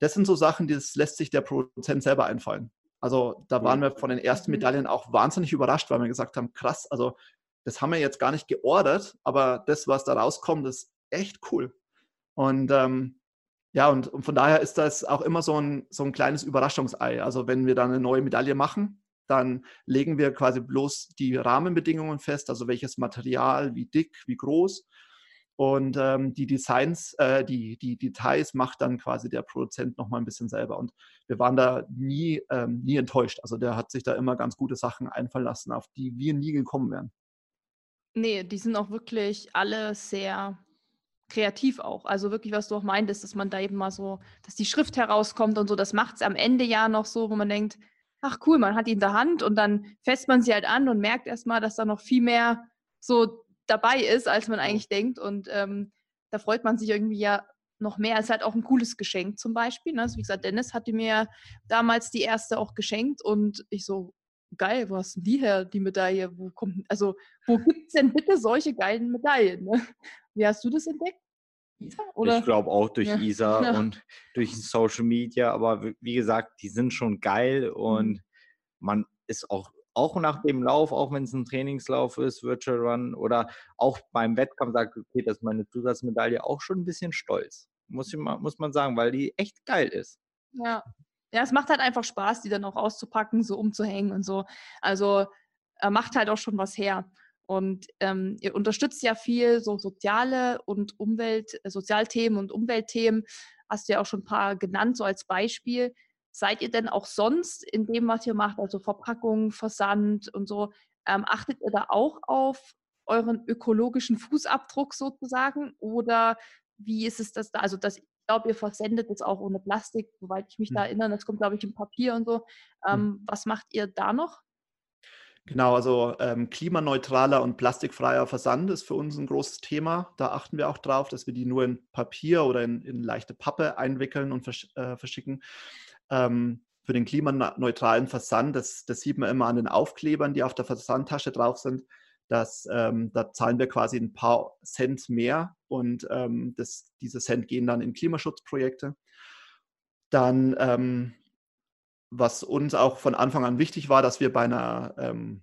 Das sind so Sachen, das lässt sich der Produzent selber einfallen. Also da waren wir von den ersten mhm. Medaillen auch wahnsinnig überrascht, weil wir gesagt haben, krass, also das haben wir jetzt gar nicht geordert, aber das, was da rauskommt, ist echt cool. Und ähm, ja, und, und, von daher ist das auch immer so ein, so ein kleines Überraschungsei. Also wenn wir dann eine neue Medaille machen, dann legen wir quasi bloß die Rahmenbedingungen fest, also welches Material, wie dick, wie groß. Und ähm, die Designs, äh, die, die Details macht dann quasi der Produzent nochmal ein bisschen selber. Und wir waren da nie, ähm, nie enttäuscht. Also der hat sich da immer ganz gute Sachen einfallen lassen, auf die wir nie gekommen wären. Nee, die sind auch wirklich alle sehr kreativ auch. Also wirklich, was du auch meintest, dass man da eben mal so, dass die Schrift herauskommt und so, das macht es am Ende ja noch so, wo man denkt, ach cool, man hat die in der Hand und dann fässt man sie halt an und merkt erstmal, dass da noch viel mehr so dabei ist, als man eigentlich denkt. Und ähm, da freut man sich irgendwie ja noch mehr. Es ist halt auch ein cooles Geschenk zum Beispiel. Ne? Also wie gesagt, Dennis hatte mir damals die erste auch geschenkt und ich so, geil, wo hast denn die her, die Medaille? Wo kommt, also, wo gibt es denn bitte solche geilen Medaillen? Ne? Wie hast du das entdeckt? Isa, ich glaube auch durch ja. Isa ja. und durch Social Media, aber wie gesagt, die sind schon geil und mhm. man ist auch, auch nach dem Lauf, auch wenn es ein Trainingslauf ist, Virtual Run oder auch beim Wettkampf sagt, okay, das ist meine Zusatzmedaille auch schon ein bisschen stolz. Muss, ich mal, muss man sagen, weil die echt geil ist. Ja, ja, es macht halt einfach Spaß, die dann auch auszupacken, so umzuhängen und so. Also er macht halt auch schon was her. Und ähm, ihr unterstützt ja viel so soziale und Umwelt, äh, Sozialthemen und Umweltthemen. Hast du ja auch schon ein paar genannt, so als Beispiel. Seid ihr denn auch sonst in dem, was ihr macht, also Verpackung, Versand und so, ähm, achtet ihr da auch auf euren ökologischen Fußabdruck sozusagen? Oder wie ist es das da? Also das glaube, ihr versendet es auch ohne Plastik, soweit ich mich mhm. da erinnere. Das kommt, glaube ich, im Papier und so. Ähm, mhm. Was macht ihr da noch? Genau, also ähm, klimaneutraler und plastikfreier Versand ist für uns ein großes Thema. Da achten wir auch drauf, dass wir die nur in Papier oder in, in leichte Pappe einwickeln und versch äh, verschicken. Ähm, für den klimaneutralen Versand, das, das, sieht man immer an den Aufklebern, die auf der Versandtasche drauf sind, dass ähm, da zahlen wir quasi ein paar Cent mehr und ähm, das, diese Cent gehen dann in Klimaschutzprojekte. Dann, ähm, was uns auch von Anfang an wichtig war, dass wir bei einer, ähm,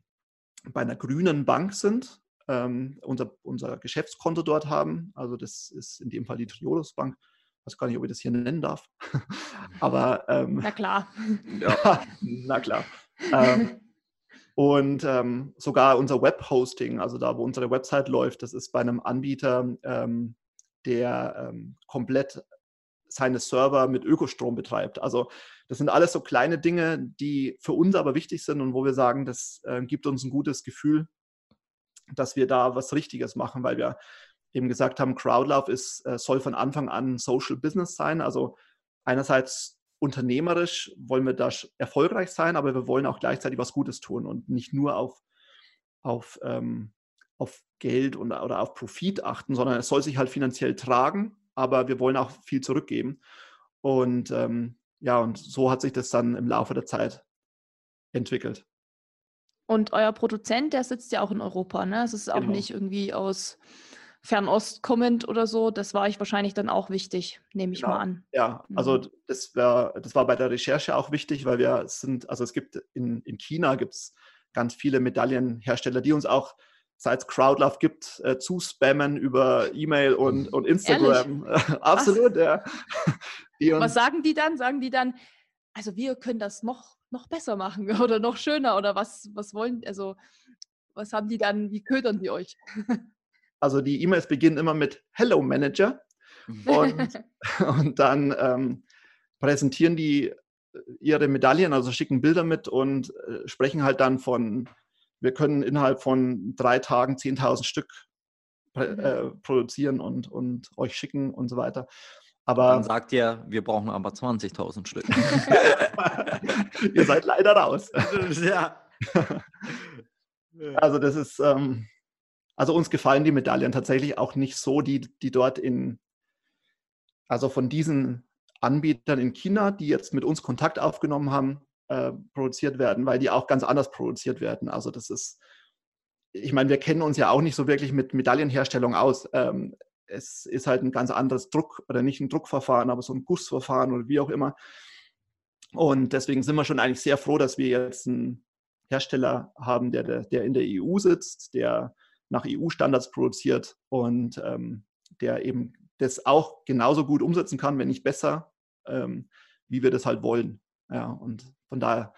bei einer grünen Bank sind, ähm, unser, unser Geschäftskonto dort haben. Also das ist in dem Fall die Triodos Bank. Ich weiß gar nicht, ob ich das hier nennen darf. Aber ähm, na klar. ja, na klar. Ähm, und ähm, sogar unser Webhosting, also da, wo unsere Website läuft, das ist bei einem Anbieter, ähm, der komplett seine Server mit Ökostrom betreibt. Also das sind alles so kleine Dinge, die für uns aber wichtig sind und wo wir sagen, das äh, gibt uns ein gutes Gefühl, dass wir da was Richtiges machen, weil wir eben gesagt haben, Crowdlove ist, äh, soll von Anfang an Social Business sein. Also einerseits unternehmerisch wollen wir da erfolgreich sein, aber wir wollen auch gleichzeitig was Gutes tun und nicht nur auf, auf, ähm, auf Geld und, oder auf Profit achten, sondern es soll sich halt finanziell tragen, aber wir wollen auch viel zurückgeben. Und ähm, ja, und so hat sich das dann im Laufe der Zeit entwickelt. Und euer Produzent, der sitzt ja auch in Europa, ne? Es ist auch genau. nicht irgendwie aus Fernost kommend oder so, das war ich wahrscheinlich dann auch wichtig, nehme ich genau. mal an. Ja, also mhm. das, wär, das war bei der Recherche auch wichtig, weil wir sind, also es gibt in, in China gibt es ganz viele Medaillenhersteller, die uns auch seit es Crowdlove gibt, äh, zu spammen über E-Mail und, und Instagram. Absolut, ja. Was sagen die dann? Sagen die dann, also wir können das noch, noch besser machen oder noch schöner oder was, was wollen, also was haben die dann, wie ködern die euch? Also die E-Mails beginnen immer mit Hello Manager und, und dann ähm, präsentieren die ihre Medaillen, also schicken Bilder mit und äh, sprechen halt dann von, wir können innerhalb von drei Tagen 10.000 Stück mhm. äh, produzieren und, und euch schicken und so weiter. Aber dann sagt ihr, wir brauchen aber 20.000 Stück. ihr seid leider raus. ja. Also das ist, ähm, also uns gefallen die Medaillen tatsächlich auch nicht so, die, die dort in, also von diesen Anbietern in China, die jetzt mit uns Kontakt aufgenommen haben, äh, produziert werden, weil die auch ganz anders produziert werden. Also das ist, ich meine, wir kennen uns ja auch nicht so wirklich mit Medaillenherstellung aus. Ähm, es ist halt ein ganz anderes Druck oder nicht ein Druckverfahren, aber so ein Gussverfahren oder wie auch immer. Und deswegen sind wir schon eigentlich sehr froh, dass wir jetzt einen Hersteller haben, der, der in der EU sitzt, der nach EU-Standards produziert und ähm, der eben das auch genauso gut umsetzen kann, wenn nicht besser, ähm, wie wir das halt wollen. Ja, und von daher,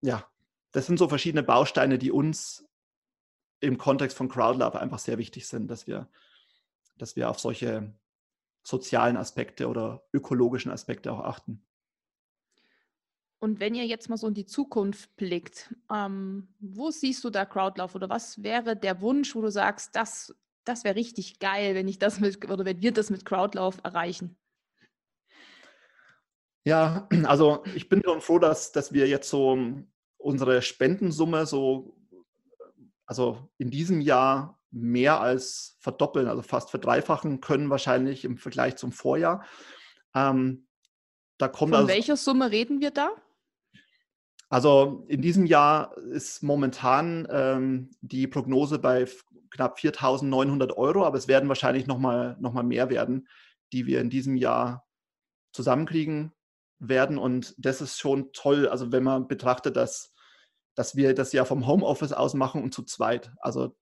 ja, das sind so verschiedene Bausteine, die uns im Kontext von CrowdLove einfach sehr wichtig sind, dass wir, dass wir auf solche sozialen Aspekte oder ökologischen Aspekte auch achten. Und wenn ihr jetzt mal so in die Zukunft blickt, ähm, wo siehst du da Crowdlauf oder was wäre der Wunsch, wo du sagst, das, das wäre richtig geil, wenn ich das mit oder wenn wir das mit Crowdlauf erreichen? Ja, also ich bin schon froh, dass, dass wir jetzt so unsere Spendensumme so, also in diesem Jahr mehr als verdoppeln, also fast verdreifachen können wahrscheinlich im Vergleich zum Vorjahr. Ähm, da kommt Von also, welcher Summe reden wir da? Also in diesem Jahr ist momentan ähm, die Prognose bei knapp 4.900 Euro, aber es werden wahrscheinlich nochmal noch mal mehr werden, die wir in diesem Jahr zusammenkriegen werden. Und das ist schon toll, also wenn man betrachtet, dass, dass wir das ja vom Homeoffice aus machen und zu zweit. Also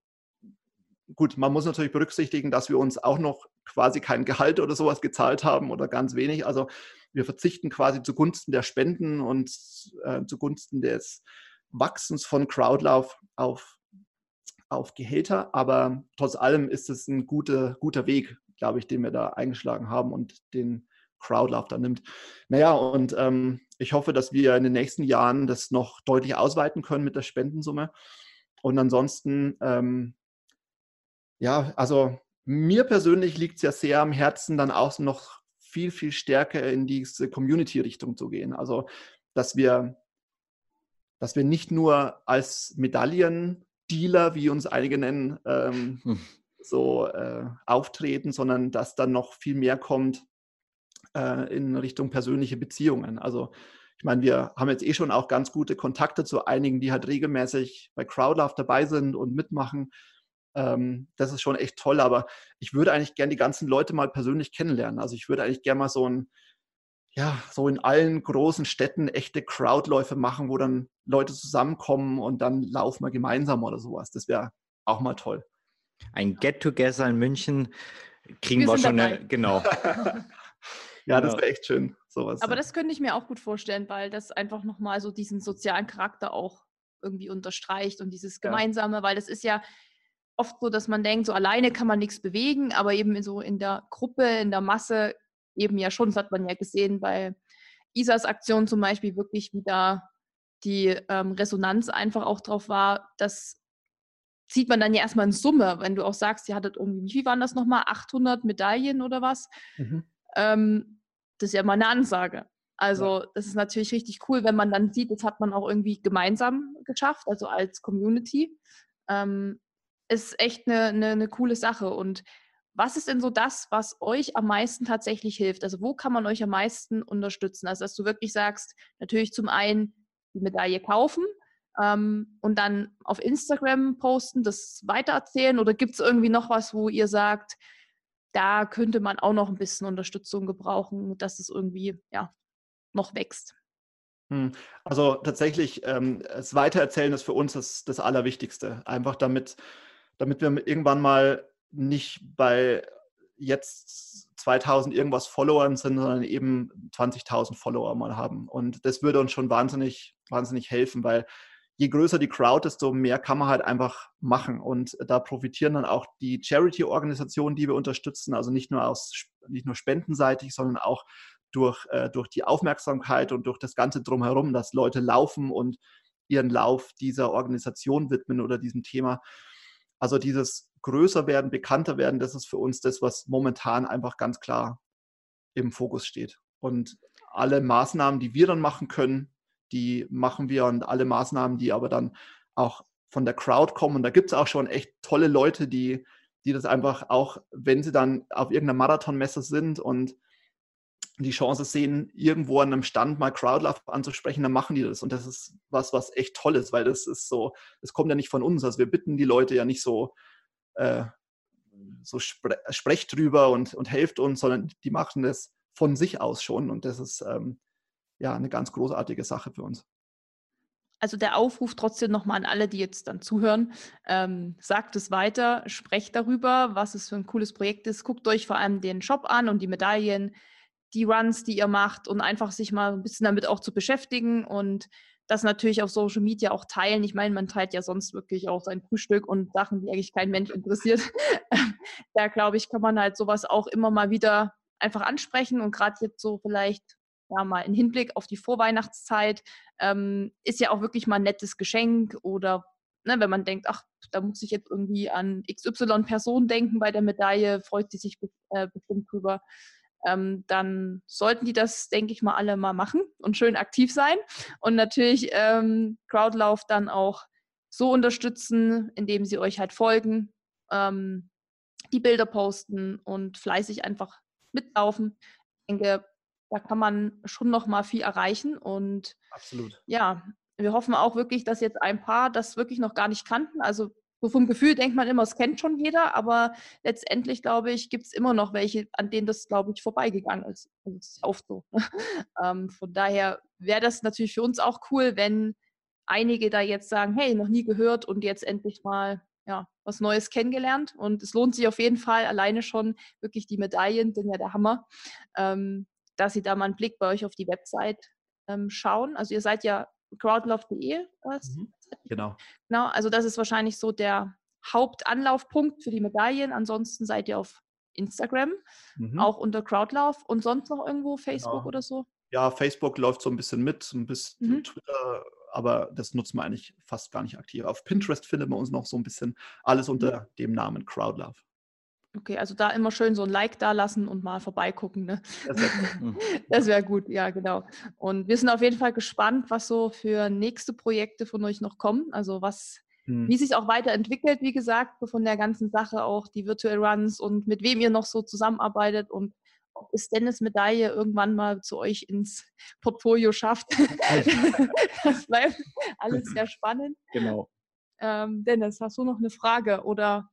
gut, man muss natürlich berücksichtigen, dass wir uns auch noch quasi kein Gehalt oder sowas gezahlt haben oder ganz wenig. Also wir verzichten quasi zugunsten der Spenden und äh, zugunsten des Wachsens von Crowdlauf auf, auf Gehälter. Aber trotz allem ist es ein guter, guter Weg, glaube ich, den wir da eingeschlagen haben und den Crowdlauf da nimmt. Naja, und ähm, ich hoffe, dass wir in den nächsten Jahren das noch deutlich ausweiten können mit der Spendensumme. Und ansonsten, ähm, ja, also mir persönlich liegt es ja sehr am Herzen, dann auch noch viel, viel stärker in diese Community-Richtung zu gehen. Also, dass wir, dass wir nicht nur als Medaillendealer, wie uns einige nennen, ähm, hm. so äh, auftreten, sondern dass dann noch viel mehr kommt äh, in Richtung persönliche Beziehungen. Also, ich meine, wir haben jetzt eh schon auch ganz gute Kontakte zu einigen, die halt regelmäßig bei Crowdlove dabei sind und mitmachen. Ähm, das ist schon echt toll, aber ich würde eigentlich gerne die ganzen Leute mal persönlich kennenlernen. Also ich würde eigentlich gerne mal so ein, ja, so in allen großen Städten echte Crowdläufe machen, wo dann Leute zusammenkommen und dann laufen wir gemeinsam oder sowas. Das wäre auch mal toll. Ein Get-Together in München kriegen wir, wir schon, eine, genau. ja, das wäre echt schön. Sowas. Aber das könnte ich mir auch gut vorstellen, weil das einfach nochmal so diesen sozialen Charakter auch irgendwie unterstreicht und dieses Gemeinsame, ja. weil das ist ja, oft so, dass man denkt, so alleine kann man nichts bewegen, aber eben so in der Gruppe, in der Masse eben ja schon. Das hat man ja gesehen bei Isas Aktion zum Beispiel wirklich, wie da die ähm, Resonanz einfach auch drauf war. Das sieht man dann ja erstmal in Summe, wenn du auch sagst, ihr hattet irgendwie, wie waren das nochmal, 800 Medaillen oder was? Mhm. Ähm, das ist ja mal eine Ansage. Also ja. das ist natürlich richtig cool, wenn man dann sieht, das hat man auch irgendwie gemeinsam geschafft, also als Community. Ähm, ist echt eine, eine, eine coole Sache. Und was ist denn so das, was euch am meisten tatsächlich hilft? Also wo kann man euch am meisten unterstützen? Also dass du wirklich sagst, natürlich zum einen die Medaille kaufen ähm, und dann auf Instagram posten, das weitererzählen oder gibt es irgendwie noch was, wo ihr sagt, da könnte man auch noch ein bisschen Unterstützung gebrauchen, dass es irgendwie ja noch wächst? Hm, also tatsächlich, ähm, das Weitererzählen ist für uns das, das Allerwichtigste. Einfach damit damit wir irgendwann mal nicht bei jetzt 2000 irgendwas Followern sind, sondern eben 20.000 Follower mal haben. Und das würde uns schon wahnsinnig, wahnsinnig helfen, weil je größer die Crowd, desto mehr kann man halt einfach machen. Und da profitieren dann auch die Charity-Organisationen, die wir unterstützen, also nicht nur aus, nicht nur spendenseitig, sondern auch durch, äh, durch die Aufmerksamkeit und durch das Ganze drumherum, dass Leute laufen und ihren Lauf dieser Organisation widmen oder diesem Thema. Also dieses größer werden, bekannter werden, das ist für uns das, was momentan einfach ganz klar im Fokus steht. Und alle Maßnahmen, die wir dann machen können, die machen wir und alle Maßnahmen, die aber dann auch von der Crowd kommen. Und da gibt es auch schon echt tolle Leute, die, die das einfach auch, wenn sie dann auf irgendeiner Marathonmesse sind und die Chance sehen, irgendwo an einem Stand mal Crowdlove anzusprechen, dann machen die das. Und das ist was, was echt toll ist, weil das ist so, das kommt ja nicht von uns. Also wir bitten die Leute ja nicht so, äh, so spre sprecht drüber und, und helft uns, sondern die machen das von sich aus schon. Und das ist ähm, ja eine ganz großartige Sache für uns. Also der Aufruf trotzdem nochmal an alle, die jetzt dann zuhören, ähm, sagt es weiter, sprecht darüber, was es für ein cooles Projekt ist. Guckt euch vor allem den Shop an und die Medaillen die Runs, die ihr macht und einfach sich mal ein bisschen damit auch zu beschäftigen und das natürlich auf Social Media auch teilen. Ich meine, man teilt ja sonst wirklich auch sein Frühstück und Sachen, die eigentlich kein Mensch interessiert. da glaube ich, kann man halt sowas auch immer mal wieder einfach ansprechen und gerade jetzt so vielleicht ja mal in Hinblick auf die Vorweihnachtszeit ähm, ist ja auch wirklich mal ein nettes Geschenk oder ne, wenn man denkt, ach, da muss ich jetzt irgendwie an XY-Person denken bei der Medaille, freut sie sich äh, bestimmt drüber ähm, dann sollten die das, denke ich mal, alle mal machen und schön aktiv sein. Und natürlich ähm, Crowdlauf dann auch so unterstützen, indem sie euch halt folgen, ähm, die Bilder posten und fleißig einfach mitlaufen. Ich denke, da kann man schon noch mal viel erreichen und absolut. Ja, wir hoffen auch wirklich, dass jetzt ein paar das wirklich noch gar nicht kannten. Also so vom Gefühl denkt man immer, es kennt schon jeder, aber letztendlich, glaube ich, gibt es immer noch welche, an denen das, glaube ich, vorbeigegangen ist. Also, das ist oft so. ähm, von daher wäre das natürlich für uns auch cool, wenn einige da jetzt sagen, hey, noch nie gehört und jetzt endlich mal ja, was Neues kennengelernt. Und es lohnt sich auf jeden Fall alleine schon wirklich die Medaillen, sind ja der Hammer, ähm, dass Sie da mal einen Blick bei euch auf die Website ähm, schauen. Also ihr seid ja crowdlove.de. Mhm. Genau. Genau, also das ist wahrscheinlich so der Hauptanlaufpunkt für die Medaillen. Ansonsten seid ihr auf Instagram, mhm. auch unter Crowdlauf und sonst noch irgendwo Facebook genau. oder so? Ja, Facebook läuft so ein bisschen mit, ein bisschen mhm. Twitter, aber das nutzen wir eigentlich fast gar nicht aktiv. Auf Pinterest findet man uns noch so ein bisschen alles unter dem Namen Crowdlove. Okay, also da immer schön so ein Like da lassen und mal vorbeigucken. Ne? Das wäre gut, ja, genau. Und wir sind auf jeden Fall gespannt, was so für nächste Projekte von euch noch kommen. Also was, hm. wie sich auch weiterentwickelt, wie gesagt, von der ganzen Sache auch die Virtual Runs und mit wem ihr noch so zusammenarbeitet und ob es Dennis Medaille irgendwann mal zu euch ins Portfolio schafft. das bleibt alles sehr spannend. Genau. Ähm, Dennis, hast du noch eine Frage oder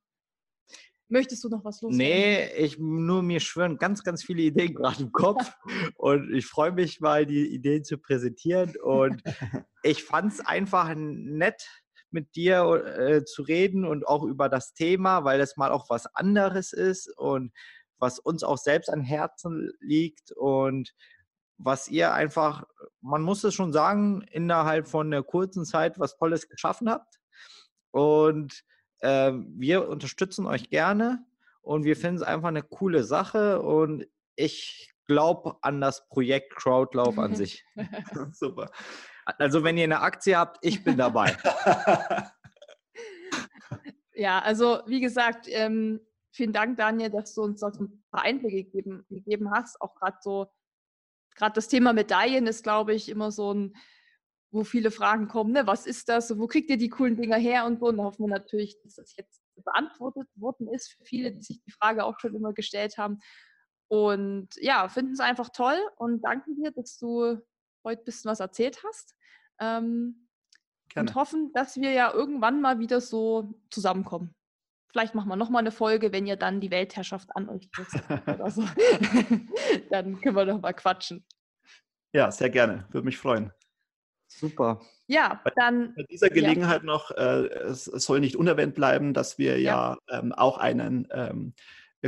Möchtest du noch was loswerden? Nee, ich nur mir schwören ganz, ganz viele Ideen gerade im Kopf und ich freue mich mal, die Ideen zu präsentieren und ich fand es einfach nett, mit dir äh, zu reden und auch über das Thema, weil es mal auch was anderes ist und was uns auch selbst an Herzen liegt und was ihr einfach, man muss es schon sagen, innerhalb von einer kurzen Zeit was Tolles geschaffen habt. Und äh, wir unterstützen euch gerne und wir finden es einfach eine coole Sache und ich glaube an das Projekt Crowdlauf an sich. Super. Also wenn ihr eine Aktie habt, ich bin dabei. ja, also wie gesagt, ähm, vielen Dank, Daniel, dass du uns so ein paar Einblicke gegeben, gegeben hast. Auch gerade so, gerade das Thema Medaillen ist, glaube ich, immer so ein wo viele Fragen kommen, ne? was ist das, wo kriegt ihr die coolen Dinger her und so. Und da hoffen wir natürlich, dass das jetzt beantwortet worden ist für viele, die sich die Frage auch schon immer gestellt haben. Und ja, finden es einfach toll und danken dir, dass du heute ein bisschen was erzählt hast. Ähm, und hoffen, dass wir ja irgendwann mal wieder so zusammenkommen. Vielleicht machen wir nochmal eine Folge, wenn ihr dann die Weltherrschaft an euch kriegt oder so. dann können wir noch mal quatschen. Ja, sehr gerne. Würde mich freuen. Super. Ja, dann. Bei dieser Gelegenheit ja. noch, äh, es, es, soll nicht unerwähnt bleiben, dass wir ja, ja ähm, auch einen ähm,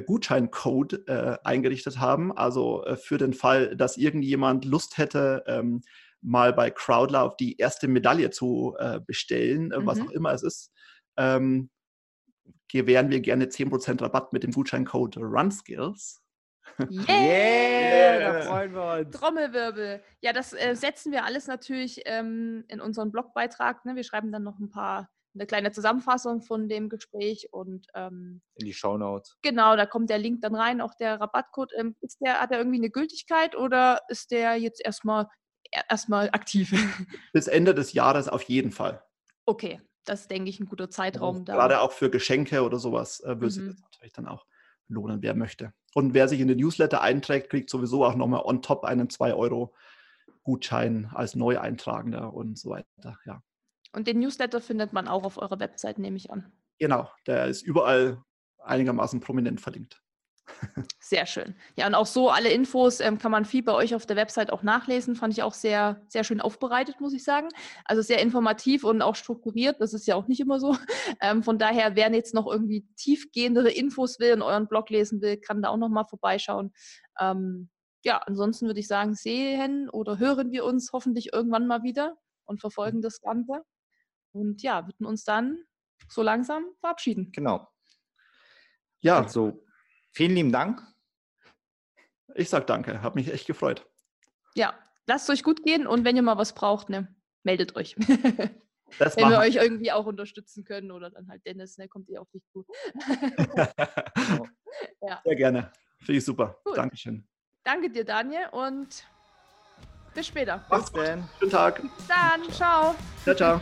Gutscheincode äh, eingerichtet haben. Also äh, für den Fall, dass irgendjemand Lust hätte, ähm, mal bei Crowdlove die erste Medaille zu äh, bestellen, mhm. was auch immer es ist, ähm, gewähren wir gerne 10% Rabatt mit dem Gutscheincode RunSkills. Yeah, yeah, da freuen wir uns. Trommelwirbel. Ja, das äh, setzen wir alles natürlich ähm, in unseren Blogbeitrag. Ne? Wir schreiben dann noch ein paar, eine kleine Zusammenfassung von dem Gespräch und ähm, in die Shownotes. Genau, da kommt der Link dann rein, auch der Rabattcode. Ähm, ist der, hat der irgendwie eine Gültigkeit oder ist der jetzt erstmal erstmal aktiv? Bis Ende des Jahres auf jeden Fall. Okay, das ist, denke ich, ein guter Zeitraum. Also, gerade auch für Geschenke oder sowas äh, würde mhm. sich natürlich dann auch lohnen, wer möchte. Und wer sich in den Newsletter einträgt, kriegt sowieso auch nochmal on top einen 2-Euro-Gutschein als Neueintragender und so weiter. Ja. Und den Newsletter findet man auch auf eurer Website, nehme ich an. Genau, der ist überall einigermaßen prominent verlinkt. Sehr schön. Ja, und auch so alle Infos ähm, kann man viel bei euch auf der Website auch nachlesen. Fand ich auch sehr, sehr schön aufbereitet, muss ich sagen. Also sehr informativ und auch strukturiert. Das ist ja auch nicht immer so. Ähm, von daher, wer jetzt noch irgendwie tiefgehendere Infos will und euren Blog lesen will, kann da auch nochmal vorbeischauen. Ähm, ja, ansonsten würde ich sagen, sehen oder hören wir uns hoffentlich irgendwann mal wieder und verfolgen das Ganze. Und ja, würden uns dann so langsam verabschieden. Genau. Ja, also Vielen lieben Dank. Ich sag danke, hat mich echt gefreut. Ja, lasst es euch gut gehen und wenn ihr mal was braucht, ne, meldet euch. Das wenn wir euch irgendwie auch unterstützen können oder dann halt Dennis, ne, kommt ihr auf dich zu. ja. Sehr gerne. Finde ich super. Gut. Dankeschön. Danke dir, Daniel, und bis später. Bis dann. Schönen Tag. Bis dann. Ciao. Ciao, ciao.